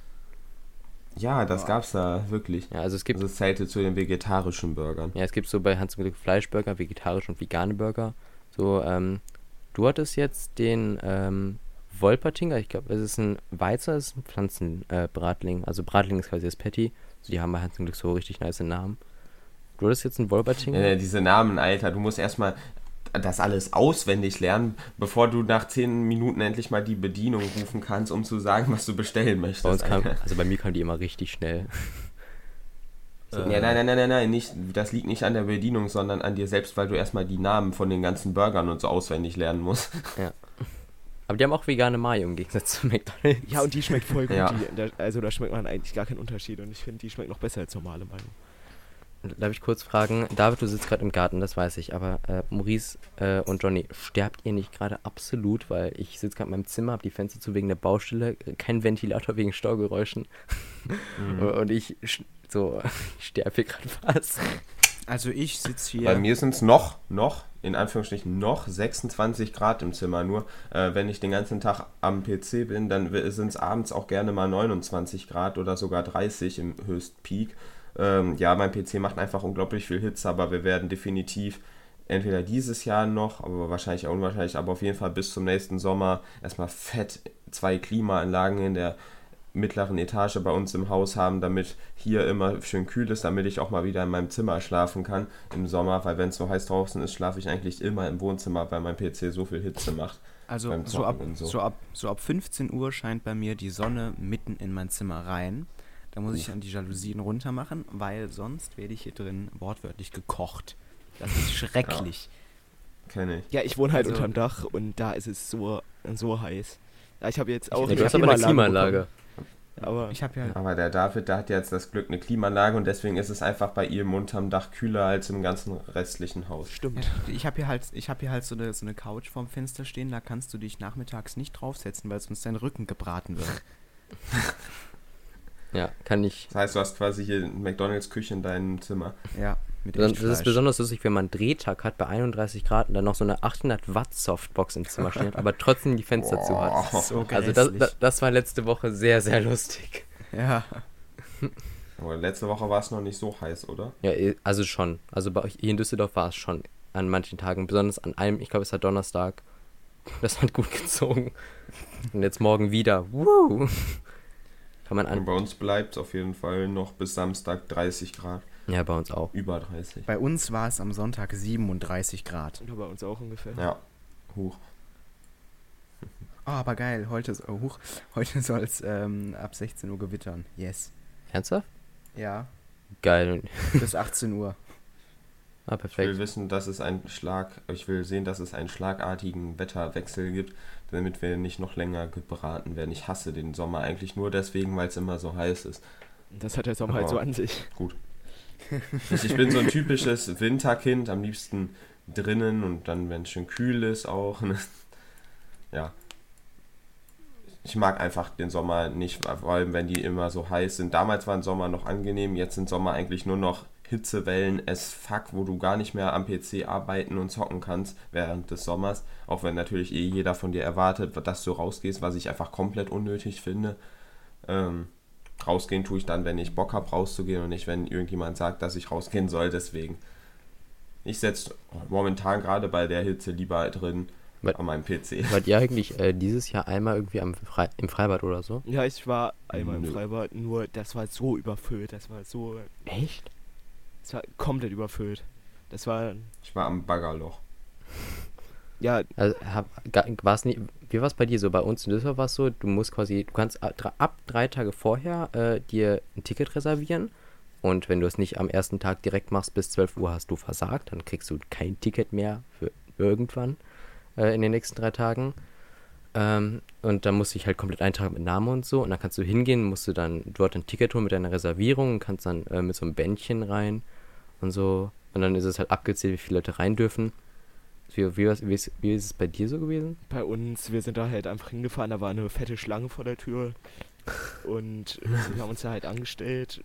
Ja, das gab's da wirklich. Ja, also es gibt Also es zählte zu den vegetarischen Burgern. Ja, es gibt so bei Hans im Glück Fleischburger, vegetarische und vegane Burger. So, ähm, du hattest jetzt den ähm, Wolpertinger, ich glaube, es ist ein Weizer, es ist ein Pflanzenbratling. Äh, also Bratling ist quasi das Patty. Also die haben bei Hans im Glück so richtig nice Namen. Du hattest jetzt einen Wolpertinger? Äh, diese Namen, Alter, du musst erstmal das alles auswendig lernen, bevor du nach 10 Minuten endlich mal die Bedienung rufen kannst, um zu sagen, was du bestellen möchtest. bei uns kam, also bei mir kam die immer richtig schnell. Ja, nein, nein, nein, nein, nein, nicht, das liegt nicht an der Bedienung, sondern an dir selbst, weil du erstmal die Namen von den ganzen Burgern und so auswendig lernen musst. Aber die haben auch vegane Mayo im Gegensatz zu McDonalds. Ja, und die schmeckt voll gut. Ja. Die, also da schmeckt man eigentlich gar keinen Unterschied und ich finde, die schmeckt noch besser als normale Mayo. Darf ich kurz fragen? David, du sitzt gerade im Garten, das weiß ich, aber äh, Maurice äh, und Johnny, sterbt ihr nicht gerade absolut? Weil ich sitze gerade in meinem Zimmer, habe die Fenster zu wegen der Baustelle, äh, kein Ventilator wegen Staugeräuschen. Und- Und ich so, ich sterbe hier gerade fast. Also ich sitze hier. Bei mir sind es noch, noch, in Anführungsstrichen, noch 26 Grad im Zimmer. Nur äh, wenn ich den ganzen Tag am PC bin, dann sind es abends auch gerne mal 29 Grad oder sogar 30 im Höchstpeak. Ähm, ja, mein PC macht einfach unglaublich viel Hitze, aber wir werden definitiv entweder dieses Jahr noch, aber wahrscheinlich auch unwahrscheinlich, aber auf jeden Fall bis zum nächsten Sommer erstmal fett zwei Klimaanlagen in der mittleren Etage bei uns im Haus haben, damit hier immer schön kühl ist, damit ich auch mal wieder in meinem Zimmer schlafen kann im Sommer, weil wenn es so heiß draußen ist, schlafe ich eigentlich immer im Wohnzimmer, weil mein PC so viel Hitze macht. Also so ab, so. so. ab, so ab 15 Uhr scheint bei mir die Sonne mitten in mein Zimmer rein. Da muss ich dann die Jalousien runter machen, weil sonst werde ich hier drin wortwörtlich gekocht. Das ist schrecklich. Kenne ich. Ja, ich wohne halt Also- unterm Dach und da ist es so, so heiß. Ja, ich habe jetzt auch Ja, du hast aber eine Klimaanlage. Aber Ich habe ja Aber der David, der hat jetzt das Glück eine Klimaanlage und deswegen ist es einfach bei ihm unterm Dach kühler als im ganzen restlichen Haus. stimmt. Ja, ich habe hier halt, ich habe hier halt so eine, so eine Couch vorm Fenster stehen, da kannst du dich nachmittags nicht draufsetzen, weil sonst dein Rücken gebraten wird. Ja, kann ich. Das heißt, du hast quasi hier McDonalds Küche in deinem Zimmer. Ja, mit Das ist besonders lustig, wenn man einen Drehtag hat bei 31 Grad und dann noch so eine 800 Watt Softbox im Zimmer steht, aber trotzdem die Fenster zu hat. Boah. So Also das, das, das war letzte Woche sehr, sehr lustig. Ja. Aber letzte Woche war es noch nicht so heiß, oder? Ja, eh, also schon. Also bei euch hier in Düsseldorf war es schon an manchen Tagen, besonders an einem, ich glaube es war Donnerstag. Das hat gut gezogen. Und jetzt morgen wieder. Woo! Kann man Und an. bei uns bleibt es auf jeden Fall noch bis Samstag 30 Grad. Ja, bei uns auch. Über 30. Bei uns war es am Sonntag 37 Grad. Und bei uns auch ungefähr. Ja. Hoch. Oh, aber geil, heute, oh, heute soll es ähm, ab 16 Uhr gewittern. Yes. Ernsthaft? Ja, Geil. bis 18 Uhr. Ah, Ich will perfekt. wissen, dass es einen Schlag, ich will sehen, dass es einen schlagartigen Wetterwechsel gibt, damit wir nicht noch länger gebraten werden. Ich hasse den Sommer eigentlich nur deswegen, weil es immer so heiß ist. Das hat der Sommer halt so Aber- an sich. Gut. Ich, ich bin so ein typisches Winterkind, am liebsten drinnen und dann, wenn es schön kühl ist, auch. ne? Ja. Ich mag einfach den Sommer nicht, vor allem wenn die immer so heiß sind. Damals war ein Sommer noch angenehm, jetzt sind Sommer eigentlich nur noch Hitzewellen as fuck, wo du gar nicht mehr am PC arbeiten und zocken kannst während des Sommers. Auch wenn natürlich eh jeder von dir erwartet, dass du rausgehst, was ich einfach komplett unnötig finde. Ähm, rausgehen tue ich dann, wenn ich Bock habe, rauszugehen und nicht, wenn irgendjemand sagt, dass ich rausgehen soll. Deswegen. Ich setze momentan gerade bei der Hitze lieber drin Was- an meinem PC. Wart ihr eigentlich äh, dieses Jahr einmal irgendwie am Fre im Freibad oder so? Ja, ich war einmal im Nö. Freibad, nur das war so überfüllt. Das war so. Echt? Das war komplett überfüllt. Das war, Ich war am Baggerloch. ja, Also, war es nie, wie war es bei dir so? Bei uns in Düsseldorf war es so, du musst quasi, du kannst ab drei- Tage vorher äh, dir ein Ticket reservieren und wenn du es nicht am ersten Tag direkt machst, bis 12 Uhr hast du versagt, dann kriegst du kein Ticket mehr für irgendwann äh, in den nächsten drei Tagen. Ähm, und dann musst du dich halt komplett eintragen mit Name und so und dann kannst du hingehen, musst du dann dort ein Ticket holen mit deiner Reservierung und kannst dann äh, mit so einem Bändchen rein und so und dann ist es halt abgezählt, wie viele Leute rein dürfen. Wie, wie, wie, ist, wie ist es bei dir so gewesen? bei uns, wir sind da halt einfach hingefahren, da war eine fette Schlange vor der Tür. Und wir haben uns da halt angestellt,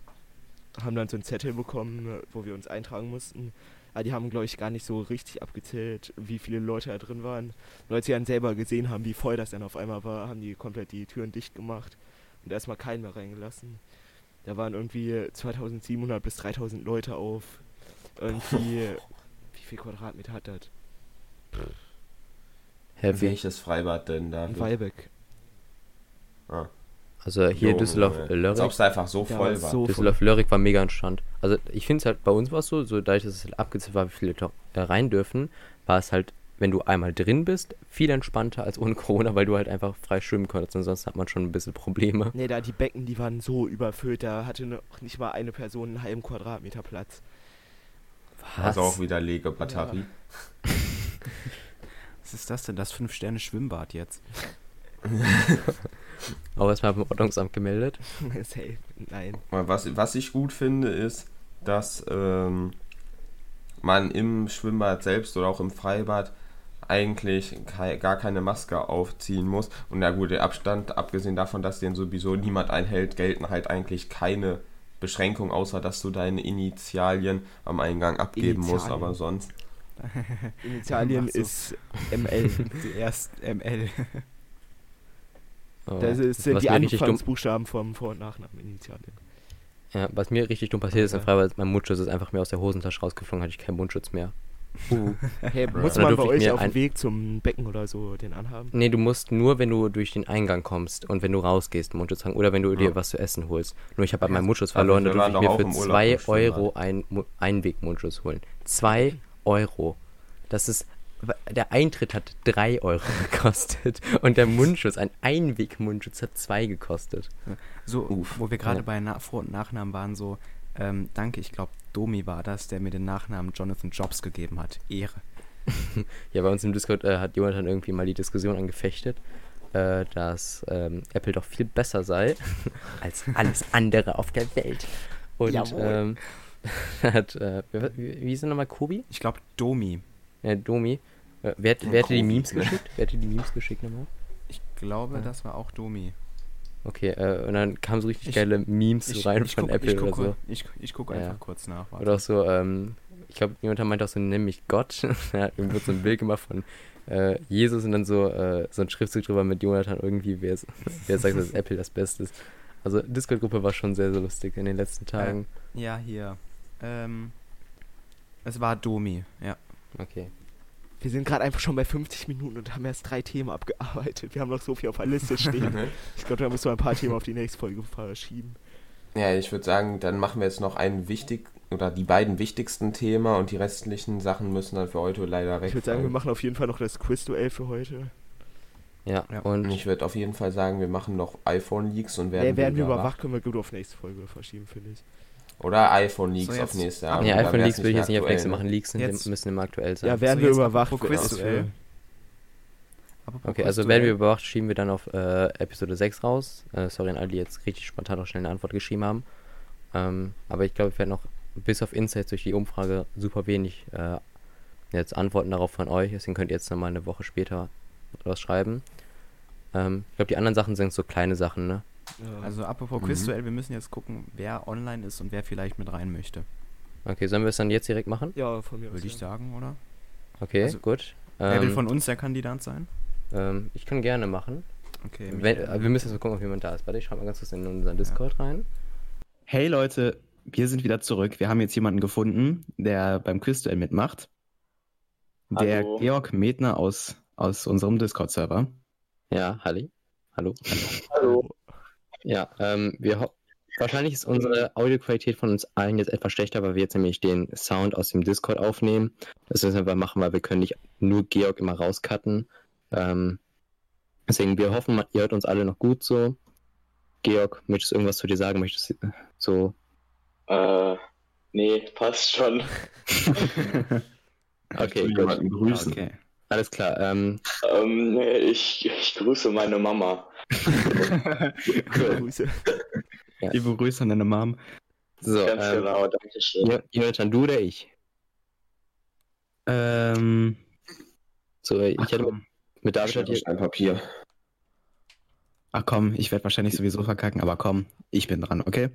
haben dann so einen Zettel bekommen, wo wir uns eintragen mussten. Aber die haben, glaube ich, gar nicht so richtig abgezählt, wie viele Leute da drin waren. Und als sie dann selber gesehen haben, wie voll das dann auf einmal war, haben die komplett die Türen dicht gemacht und erstmal keinen mehr reingelassen. Da waren irgendwie 2700 bis 3000 Leute auf. Irgendwie, wie viel Quadratmeter hat das? Heavy. Welches Freibad denn da? In Weilbeck. Ah. Also hier Jo, Düsseldorf Junge. äh, Als Lörrick. ob es einfach so voll so war. voll. Düsseldorf Lörrick war mega entspannt. Also ich finde es halt, bei uns war es so, so dadurch, dass es halt abgezählt war, wie viele Leute äh, rein dürfen, war es halt, wenn du einmal drin bist, viel entspannter als ohne Corona, weil du halt einfach frei schwimmen konntest. Ansonsten hat man schon ein bisschen Probleme. Nee, da die Becken, die waren so überfüllt, da hatte noch nicht mal eine Person einen halben Quadratmeter Platz. Also auch wieder Legebatterie. Was ist das denn? Das Fünf-Sterne-Schwimmbad jetzt. Auch erstmal beim Ordnungsamt gemeldet. Nein. Aber Was, was ich gut finde, ist, dass ähm, man im Schwimmbad selbst oder auch im Freibad eigentlich gar keine Maske aufziehen muss. Und ja gut, der Abstand, abgesehen davon, dass den sowieso niemand einhält, gelten halt eigentlich keine Beschränkungen, außer dass du deine Initialien am Eingang abgeben musst, Initialien. aber sonst. Initialien so. ist ML. Zuerst ML. Oh. Das ist, sind was, die Anfangsbuchstaben vom Vor- und Nachnamen Initialien. ja, was mir richtig dumm passiert ist im Okay. Freibad, mein Mundschutz ist einfach mir aus der Hosentasche rausgeflogen, hatte ich keinen Mundschutz mehr. Uh. Hey, muss man bei euch auf dem Weg zum Becken oder so den anhaben? Nee, du musst nur, wenn du durch den Eingang kommst und wenn du rausgehst, einen Mundschutz tragen oder wenn du dir Ja. was zu essen holst. Nur ich habe halt Ja, meinen Mundschutz verloren, da wir durfte ich mir für im Urlaub 2 im Schwimmbad. Euro einen Mu- Einwegmundschutz holen. 2 Euro. Das ist. Der Eintritt hat 3 Euro gekostet und der Mundschutz, ein Einwegmundschutz, hat 2 gekostet. So, Uff. wo wir gerade Ja. bei Na Vor- und Nachnamen waren, so, ähm, danke, ich glaube, Domi war das, der mir den Nachnamen Jonathan Jobs gegeben hat. Ehre. Ja, bei uns im Discord äh, hat Jonathan irgendwie mal die Diskussion angefechtet, äh, dass ähm, Apple doch viel besser sei als alles andere auf der Welt. Und ähm, hat, äh, wie, wie hieß er nochmal, Kobi? Ich glaube, Domi. Ja, Domi. Äh, wer, hat- wer hatte die Kobi, Memes geschickt? Wer hatte die Memes geschickt nochmal? Ich glaube, Ja. das war auch Domi. Okay, äh, und dann kamen so richtig Ich- geile Memes so rein von guck, Apple ich oder gucke so. ich, ich guck Ja. einfach kurz nach. warte. Oder auch so, ähm, ich glaube, jemand meinte auch so, nenn mich Gott. da hat irgendwo so ein Bild gemacht von äh, Jesus und dann so, äh, so ein Schriftzug drüber mit Jonathan irgendwie, wer, es- wer sagt, dass Apple das Beste ist. Also Discord-Gruppe war schon sehr, sehr lustig in den letzten Tagen. Ja, hier. Ähm, es war Domi, ja. Okay. Wir sind gerade einfach schon bei 50 Minuten und haben erst drei Themen abgearbeitet. Wir haben noch so viel auf der Liste stehen. ich glaube, da müssen wir ein paar Themen auf die nächste Folge verschieben. Ja, ich würde sagen, dann machen wir jetzt noch einen wichtig oder die beiden wichtigsten Themen und die restlichen Sachen müssen dann für heute leider weg. Ich würde sagen, wir machen auf jeden Fall noch das Quiz-Duell für heute. Ja, Ja. und Ich würde auf jeden Fall sagen, wir machen noch iPhone-Leaks und werden, Werden, werden wir überwacht. überwacht, können wir gut auf nächste Folge verschieben, finde ich. Oder iPhone-Leaks So, auf jetzt- nächste Ah, Jahr. nee, Dann iPhone wär's Leaks würde ich jetzt nicht auf aktuell, nächste ne? machen. Leaks sind, Jetzt- müssen immer aktuell sein. Ja, werden wir jetzt überwacht. Apropos Okay, also werden wir überwacht, schieben wir dann auf äh, Episode 6 raus. Äh, sorry an alle, die jetzt richtig spontan noch schnell eine Antwort geschrieben haben. Ähm, aber ich glaube, ich werde noch bis auf Insights durch die Umfrage super wenig äh, jetzt Antworten darauf von euch. Deswegen könnt ihr jetzt nochmal eine Woche später was schreiben. Ähm, ich glaube, die anderen Sachen sind so kleine Sachen, ne? Ja. Also apropos Mhm. Quizduell, wir müssen jetzt gucken, wer online ist und wer vielleicht mit rein möchte. Okay, sollen wir es dann jetzt direkt machen? ja, von mir aus. Würde ich ja. sagen, oder? Okay, Also, gut. wer will Ähm, von uns der Kandidat sein? ähm, ich kann gerne machen. Okay. Wenn, äh, wir müssen jetzt mal gucken, ob jemand da ist. Warte, ich schreibe mal ganz kurz in unseren Discord rein. Hey Leute, wir sind wieder zurück. Wir haben jetzt jemanden gefunden, der beim Quizduell mitmacht. Der Hallo. Georg Medner aus, aus unserem Discord-Server. Ja, Halli. Hallo. Hallo. Ja, ähm, wir, wahrscheinlich ist unsere Audioqualität von uns allen jetzt etwas schlechter, weil wir jetzt nämlich den Sound aus dem Discord aufnehmen. Das müssen wir aber machen, weil wir können nicht nur Georg immer rauscutten. Ähm, deswegen, wir hoffen, ihr hört uns alle noch gut so. Georg, möchtest du irgendwas zu dir sagen? Möchtest du so Äh, nee, passt schon. Okay, Ich will gut. jemanden grüßen. Okay. Alles klar. Ähm, Ähm, ich, ich grüße meine Mama. Grüße. Liebe Grüße an deine Mom. so, Ganz ähm, genau, danke schön. Jo- Jonathan, du oder ich? Ähm, So, ich ach, hätte mit, komm. mit David hat Schere, hier, Stein, Papier. ach komm, ich werde wahrscheinlich sowieso verkacken, aber komm, ich bin dran, okay?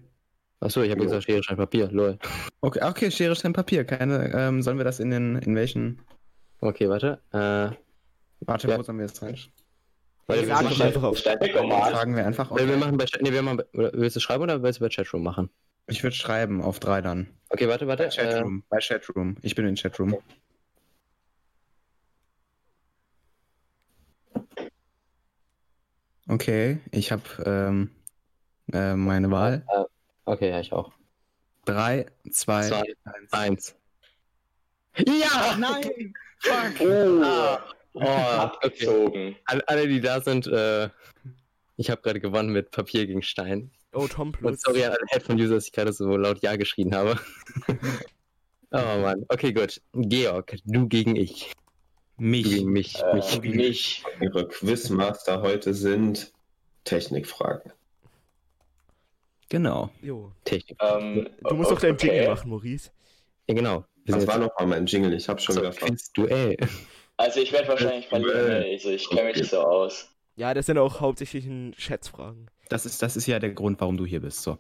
Achso, ich habe gesagt Schere, Stein, Papier, lol. Okay, okay, Schere, Stein, Papier. Keine, ähm, sollen wir das in den, in welchen? Okay, warte. Äh, warte, ja. wo sollen wir jetzt rein? Weil wir machen einfach auf Fragen wir einfach auf. Wir machen bei nee, wir machen willst du schreiben oder willst du bei Chatroom machen? Ich würde schreiben auf drei dann. Okay, warte, warte. Bei äh, Chatroom. Äh, bei Chatroom. Ich bin in Chatroom. Okay. Okay, ich habe ähm, äh, meine Wahl. Äh, okay, ja, ich auch. 3, 2, 1. Ja! Nein! Fuck! Oh, okay. abgezogen. Alle, alle, die da sind, äh, ich habe gerade gewonnen mit Papier gegen Stein. Oh, Tom Und Plus. sorry an alle Headphone-User, dass ich gerade so laut Ja geschrien habe. oh Mann. Okay, gut. Georg, du gegen ich. Du Mich. gegen mich. Äh, mich. mich. Ihre Quizmaster heute sind Technikfragen. Genau. Jo. Technik. Ähm, Du musst doch okay. Jingle machen, Maurice. Ja, genau. Das war jetzt noch mal mein Jingle, ich habe schon so wieder ver- Quiz-Duell. Also ich werde wahrscheinlich verlieren, ne? also ich kenne mich nicht so aus. Ja, das sind auch hauptsächlich Schätzfragen. Das ist, das ist ja der Grund, warum du hier bist. So.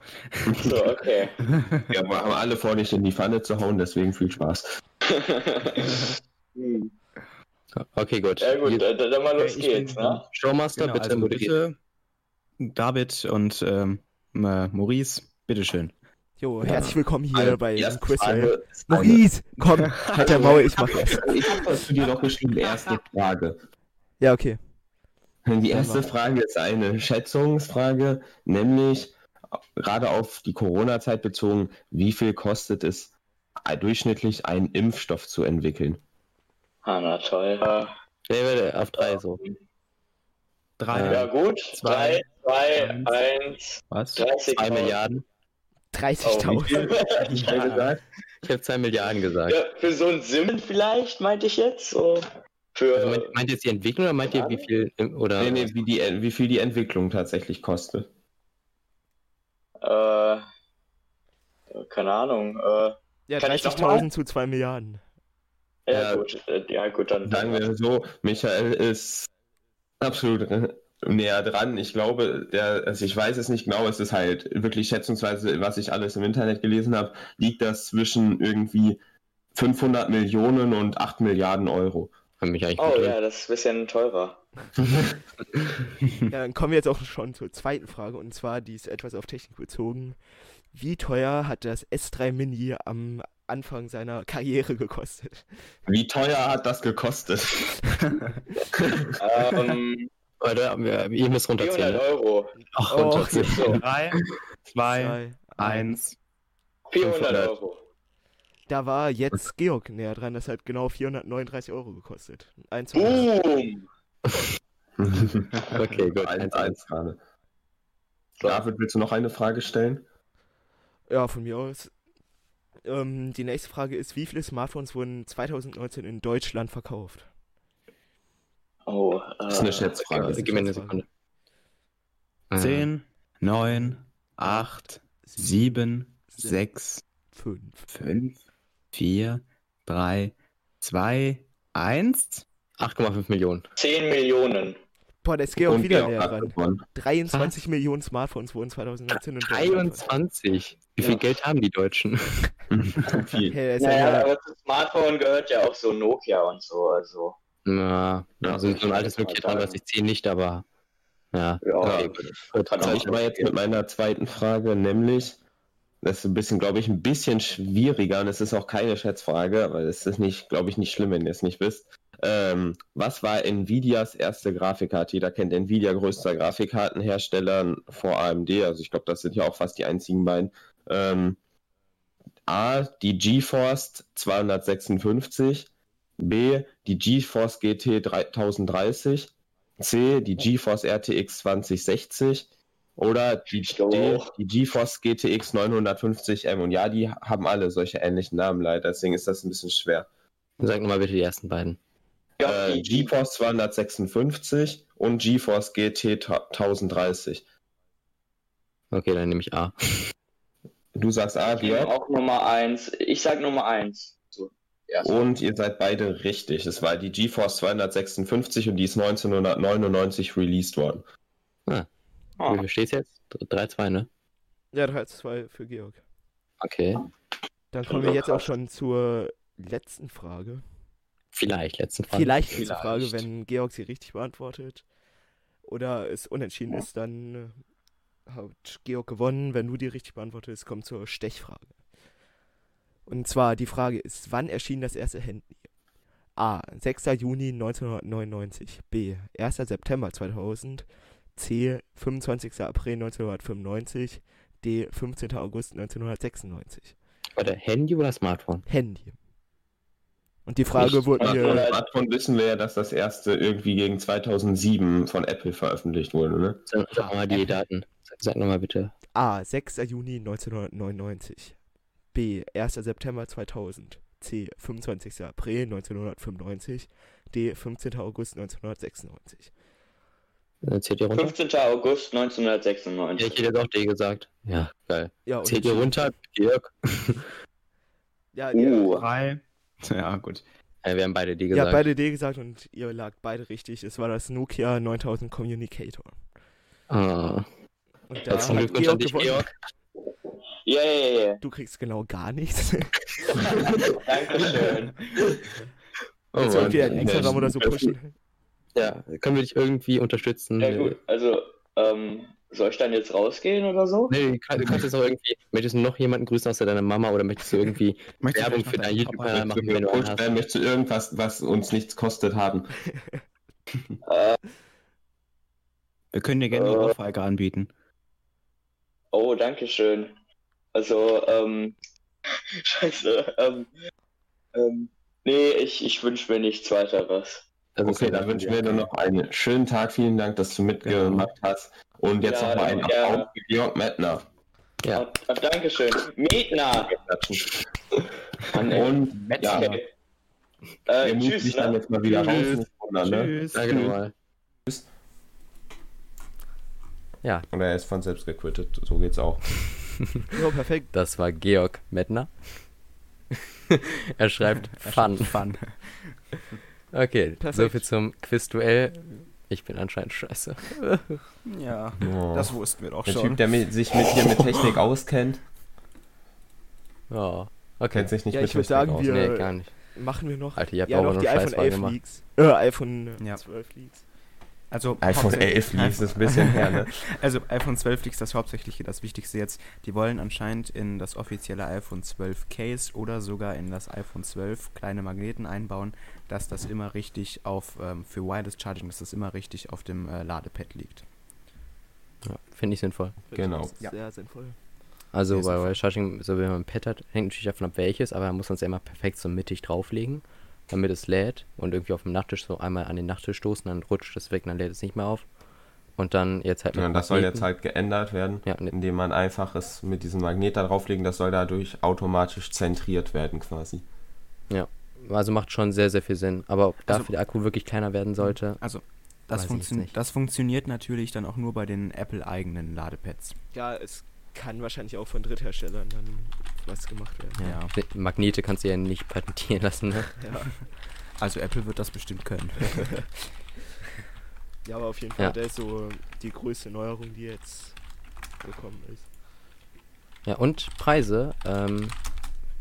So, okay. Wir haben alle vor, dich in die Pfanne zu hauen, deswegen viel Spaß. Okay, gut. ja gut, dann, dann mal los Ich geht's, ne? Showmaster, Genau, bitte also bitte David und ähm, äh, Maurice, bitteschön. Jo, herzlich willkommen hier Also, bei die diesem Quiz. Maurice, komm, halt der Maul, ich mach das. Ich habe das zu dir noch geschrieben, erste Frage. Ja, okay. Die erste Frage ist eine Schätzungsfrage, nämlich gerade auf die Corona-Zeit bezogen, wie viel kostet es durchschnittlich einen Impfstoff zu entwickeln? Ah, na toll. Nee, warte, auf drei so. Drei. ja gut, Zwei, drei, zwei, eins. Was? 30 Zwei Milliarden. Oh, 30.000. Ich habe gesagt, Ich habe zwei Milliarden gesagt. Ja, für so ein Sim vielleicht, meinte ich jetzt. So. Für, Also meint, meint ihr jetzt die Entwicklung oder meint ihr wie viel oder nee, nee, wie, die, wie viel die Entwicklung tatsächlich kostet. äh, keine Ahnung. Äh, Ja, Kann ich noch mal? 30.000 zu 2 Milliarden. ja, Ja. gut, äh, ja gut, dann. Sagen wir so, Michael ist absolut äh, näher dran. Ich glaube, der, also ich weiß es nicht genau, es ist halt wirklich schätzungsweise, was ich alles im Internet gelesen habe, liegt das zwischen irgendwie 500 Millionen und 8 Milliarden Euro. Mich eigentlich Oh ja, das ist ein bisschen teurer. Ja, dann kommen wir jetzt auch schon zur zweiten Frage und zwar, die ist etwas auf Technik bezogen. Wie teuer hat das S3 Mini am Anfang seiner Karriere gekostet? Wie teuer hat das gekostet? ähm, Warte, wir- ihr müsst runterzählen. 400 ne? Euro. Ach, Oh, runterzählen. So, Drei, zwei, Zwei. eins. 400 500. Euro. Da war jetzt Georg näher dran, das hat genau 439 Euro gekostet. Eins zu Uh. eins. Boom! Okay, gut. 1-1 gerade. David, willst du noch eine Frage stellen? Ja, von mir aus. Ähm, die nächste Frage ist, wie viele Smartphones wurden 2019 in Deutschland verkauft? Oh, äh, Das ist eine Schätzfrage. Gib mir eine Sekunde. Äh, Zehn, neun, acht, sieben, sechs, Fünf. fünf, vier, drei, zwei, eins. 8,5 Millionen. 10 Millionen. Boah, da ist Georg wieder näher gewonnen. 23 Millionen Smartphones wurden 2019 in Deutschland verkauft. 23. Wie viel Ja. Geld haben die Deutschen? Viel. Hey, Naja, ja, aber zum Smartphone gehört ja auch so Nokia und so, also. Na, Ja, also so ein altes Nokia mal sagen. 3310 nicht, aber ja. Ja. Also auch ich war jetzt mit meiner zweiten Frage, nämlich, das ist ein bisschen, glaube ich, ein bisschen schwieriger und es ist auch keine Schätzfrage, aber es ist nicht, glaube ich, nicht schlimm, wenn ihr es nicht wisst. Ähm, was war Nvidias erste Grafikkarte? Jeder kennt Nvidia, größter Grafikkartenhersteller vor AMD. Also ich glaube, das sind ja auch fast die einzigen beiden. Ähm, A, die GeForce 256. B, die GeForce GT 3030. C, die GeForce RTX 2060. Oder die, D, die GeForce GTX 950M. Und ja, die haben alle solche ähnlichen Namen leider. Deswegen ist das ein bisschen schwer. Sag nochmal bitte die ersten beiden. Ja, äh, GeForce 256 und GeForce GT 1030. Okay, dann nehme ich A. Du sagst A, Georg? Auch Nummer 1. Ich sag Nummer 1. So, und ihr seid beide richtig. Es war die GeForce 256 und die ist 1999 released worden. Ah. Oh. Wie steht's jetzt? 3-2, ne? Ja, 3-2 für Georg. Okay. Dann kommen wir jetzt auch schon zur letzten Frage. Vielleicht letzte Frage. Vielleicht letzte Vielleicht. Frage, wenn Georg sie richtig beantwortet. Oder es unentschieden ja. ist, dann äh, hat Georg gewonnen. Wenn du die richtig beantwortest, kommt zur Stechfrage. Und zwar die Frage ist, wann erschien das erste Handy? A. 6. Juni 1999. B. 1. September 2000. C. 25. April 1995. D. 15. August 1996. Oder Handy oder Smartphone? Handy. Und die Frage Nicht wurde mir. Smartphone wissen wir ja, dass das erste irgendwie gegen 2007 von Apple veröffentlicht wurde, ne? Sag, sag mal die Daten. Sag, sag nochmal bitte. A. 6. Juni 1999. B. 1. September 2000. C. 25. April 1995. D. 15. August 1996. Zählt ihr runter? 15. August 1996. Ja, ich hätte auch D gesagt. Ja, geil. Ja, Zählt ihr runter, Dirk? ja, uh. drei. Ja, gut. Ja, wir haben beide D gesagt. Ja, beide D gesagt und ihr lag beide richtig. Es war das Nokia 9000 Communicator. Ah. Und da hat Georg gewonnen. Georg. Ja, ja, ja. Du kriegst genau gar nichts. Dankeschön. Oh, Willst du irgendwie einen Instagram oder so pushen? Ja, können wir dich irgendwie unterstützen? Ja, gut. Also, ähm, soll ich dann jetzt rausgehen oder so? Nee, du kannst, du kannst jetzt auch irgendwie, möchtest du noch jemanden grüßen außer deiner Mama oder möchtest du irgendwie Werbung für deinen YouTube-Kanal machen, wenn du hast? Möchtest du irgendwas, was uns nichts kostet, haben? Äh. wir können dir gerne uh, eine Ohrfeige anbieten. Oh, danke schön. Also, ähm, scheiße, ähm, ähm, nee, ich, ich wünsche mir nichts weiteres. Okay, dann wünschen wir dir noch einen schönen Tag. Vielen Dank, dass du mitgemacht hast. Und jetzt ja, noch mal ein Applaus für Georg Mettner. Ja. Oh, Dankeschön. Mettner. Und Mettner. Ja. Äh, Wir tschüss, dich ne? dann jetzt mal wieder tschüss. raus. Ne? Tschüss. Danke nochmal. Tschüss. Ja. Und er ist von selbst gequittet. So geht's auch. Ja, perfekt. Das war Georg Mettner. er schreibt Fun. Fun. Okay, Perfekt. soviel zum Quizduell. Ich bin anscheinend scheiße. ja, oh. das wussten wir doch der schon. Der Typ, der mit, sich mit hier mit Technik auskennt. Ja, okay. Kennt sich nicht ja, mit ich würde sagen, aus. wir nee, gar nicht. machen wir noch, Alter, ihr habt ja, noch die iPhone 11 Leaks. Äh, iPhone ja. 12 Leaks. Also iPhone 11 Leaks ist ein bisschen her, ne? Also iPhone 12 Leaks, das hauptsächliche, das Wichtigste jetzt. Die wollen anscheinend in das offizielle iPhone 12 Case oder sogar in das iPhone 12 kleine Magneten einbauen, dass das immer richtig auf, ähm, für Wireless Charging, dass das immer richtig auf dem äh, Ladepad liegt. Ja, finde ich sinnvoll. Genau. Ja. Sehr sinnvoll. Also bei Wireless Charging, so wie man ein Pad hat, hängt natürlich davon ab welches, aber man muss uns ja immer perfekt so mittig drauflegen damit es lädt und irgendwie auf dem Nachttisch so einmal an den Nachttisch stoßen, dann rutscht es weg, dann lädt es nicht mehr auf. Und dann jetzt halt. Ja, das soll jetzt halt geändert werden, ja, ne indem man einfach es mit diesem Magnet da drauflegen, das soll dadurch automatisch zentriert werden quasi. Ja, also macht schon sehr, sehr viel Sinn. Aber ob also, dafür der Akku wirklich kleiner werden sollte. Also, das, funktio das funktioniert natürlich dann auch nur bei den Apple-eigenen Ladepads. Ja, es kann wahrscheinlich auch von Drittherstellern dann was gemacht werden. Ja. Magnete kannst du ja nicht patentieren lassen, ne? Ja. Also Apple wird das bestimmt können. ja, aber auf jeden Fall, ja. der ist so die größte Neuerung, die jetzt gekommen ist. Ja, und Preise, ähm,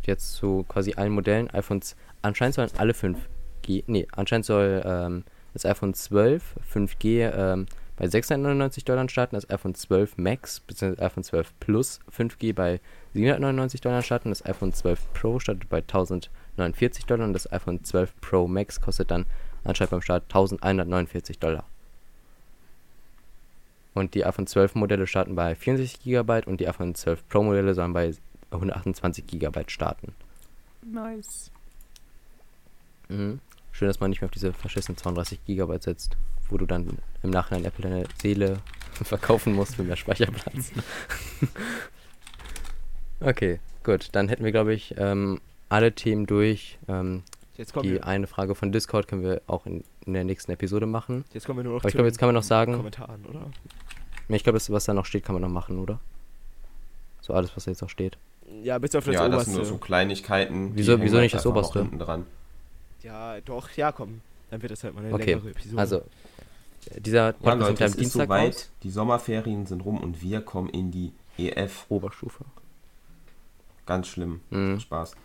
jetzt zu quasi allen Modellen, iPhones, anscheinend sollen alle 5G, nee, anscheinend soll ähm, das iPhone 12 5G ähm, bei 699 Dollar starten, das iPhone 12 Max bzw. iPhone 12 Plus 5G bei 799 Dollar starten, das iPhone 12 Pro startet bei 1049 Dollar und das iPhone 12 Pro Max kostet dann anscheinend beim Start 1149 Dollar. Und die iPhone 12 Modelle starten bei 64 GB und die iPhone 12 Pro Modelle sollen bei 128 GB starten. Nice. Mhm. Schön, dass man nicht mehr auf diese verschissenen 32 GB setzt, wo du dann im Nachhinein Apple deine Seele verkaufen musst für mehr Speicherplatz. okay, gut. Dann hätten wir, glaube ich, ähm, alle Themen durch. Ähm, die wir, eine Frage von Discord können wir auch in, in der nächsten Episode machen. jetzt kommen wir nur noch Aber ich glaube, jetzt kann man noch sagen, Kommentaren, oder? ich glaube, das, was da noch steht, kann man noch machen, oder? So alles, was da jetzt noch steht. Ja, bis auf das ja, das Oberste. sind nur so Kleinigkeiten. Wieso- wieso nicht das Oberste? Dran. Ja, doch, ja, komm. Dann wird das halt mal eine Okay, längere Episode. Also, dieser Ja, Podcast Leute, ja es am ist Dienstag soweit. raus. Die Sommerferien sind rum und wir kommen in die EF. Oberstufe. Ganz schlimm. Mhm. Spaß.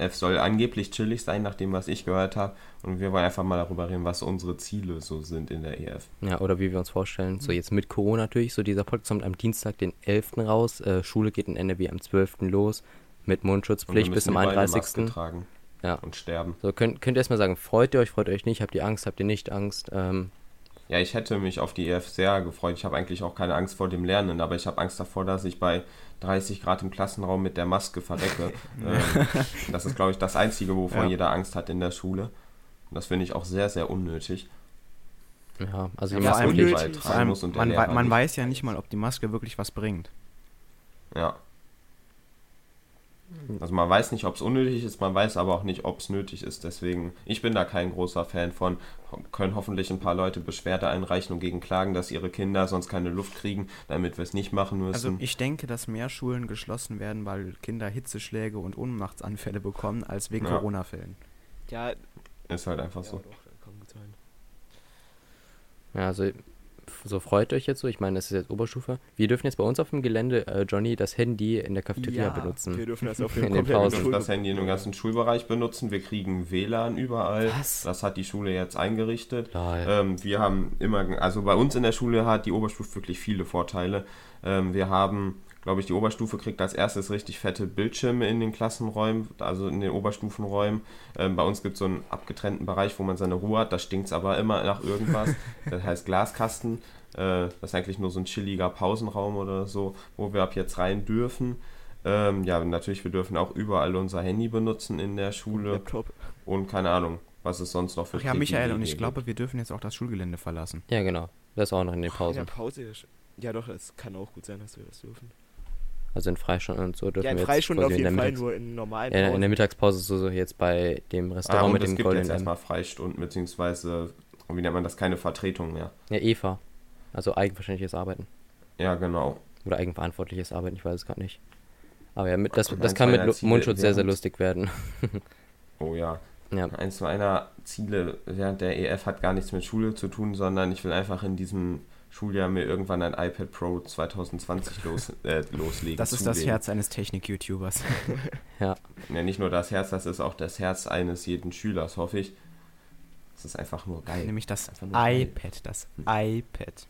F soll angeblich chillig sein, nach dem, was ich gehört habe. Und wir wollen einfach mal darüber reden, was unsere Ziele so sind in der E EF. Ja, oder wie wir uns vorstellen. So, jetzt mit Corona natürlich. So, dieser Podcast kommt am Dienstag, den 11. raus. Äh, Schule geht in NRW am 12. los. Mit Mundschutzpflicht bis zum überall eine Maske 31. tragen Ja. und sterben. So, könnt, könnt ihr erstmal sagen, freut ihr euch, freut ihr euch nicht? Habt ihr Angst, habt ihr nicht Angst? Ähm, Ja, ich hätte mich auf die EF sehr gefreut. Ich habe eigentlich auch keine Angst vor dem Lernen, aber ich habe Angst davor, dass ich bei 30 Grad im Klassenraum mit der Maske verrecke. ähm, das ist, glaube ich, das Einzige, wovor Ja. jeder Angst hat in der Schule. Und das finde ich auch sehr, sehr unnötig. ja, also Ja, die vor Maske unnötig. Vor allem, muss man, man weiß ja nicht mal, ob die Maske wirklich was bringt. Ja. Also man weiß nicht, ob es unnötig ist, man weiß aber auch nicht, ob es nötig ist. Deswegen, ich bin da kein großer Fan von. Können hoffentlich ein paar Leute Beschwerde einreichen und gegen klagen, dass ihre Kinder sonst keine Luft kriegen, damit wir es nicht machen Also müssen. ich denke, dass mehr Schulen geschlossen werden, weil Kinder Hitzeschläge und Ohnmachtsanfälle bekommen, als wegen Ja. Corona-Fällen. ja, ist halt einfach ja, so. Ja, also so freut euch jetzt so. Ich meine, das ist jetzt Oberstufe. Wir dürfen jetzt bei uns auf dem Gelände, äh, Johnny, das Handy in der Cafeteria Ja, benutzen. Wir dürfen das auf In. Wir Schul- dürfen das Handy in dem ganzen Schulbereich benutzen. Wir kriegen WLAN überall. Was? Das hat die Schule jetzt eingerichtet. Ähm, wir haben immer, also bei uns in der Schule hat die Oberstufe wirklich viele Vorteile. Ähm, wir haben, glaube ich, die Oberstufe kriegt als erstes richtig fette Bildschirme in den Klassenräumen, also in den Oberstufenräumen. Ähm, bei uns gibt es so einen abgetrennten Bereich, wo man seine Ruhe hat. Da stinkt es aber immer nach irgendwas. Das heißt Glaskasten. Äh, das ist eigentlich nur so ein chilliger Pausenraum oder so, wo wir ab jetzt rein dürfen. Ähm, ja, natürlich, wir dürfen auch überall unser Handy benutzen in der Schule Laptop. und keine Ahnung, was es sonst noch für Ach ja, Michael, und ich Privilegien glaube, wir dürfen jetzt auch das Schulgelände verlassen. Ja, genau. Das auch noch in den In Pausen. der Pause. ist- Ja, doch, es kann auch gut sein, dass wir das dürfen. Also in Freistunden und so dürfen Ja, in wir jetzt Freistunden auf quasi in der, jeden Fall, Mittags nur in normalen ja, in der. Mittagspause so, so jetzt bei dem Ah, Restaurant und mit es dem gibt Golden jetzt M. erstmal Freistunden, beziehungsweise, wie nennt man das, keine Vertretung mehr. Ja, Eva. Also eigenverständliches Arbeiten. Ja, genau. Oder eigenverantwortliches Arbeiten, ich weiß es gerade nicht. Aber ja, mit, das, das kann mit Ziele Mundschutz sehr, sehr lustig werden. Oh ja. Ja, Eins meiner Ziele während der EF hat gar nichts mit Schule zu tun, sondern ich will einfach in diesem Schuljahr mir irgendwann ein iPad Pro 2020 los, äh, loslegen. Das ist das zulegen. Herz eines Technik-YouTubers. Ja, nicht nur das Herz, das ist auch das Herz eines jeden Schülers, hoffe ich. Das ist einfach nur geil. Nämlich das Einfach nur geil. iPad. Das iPad.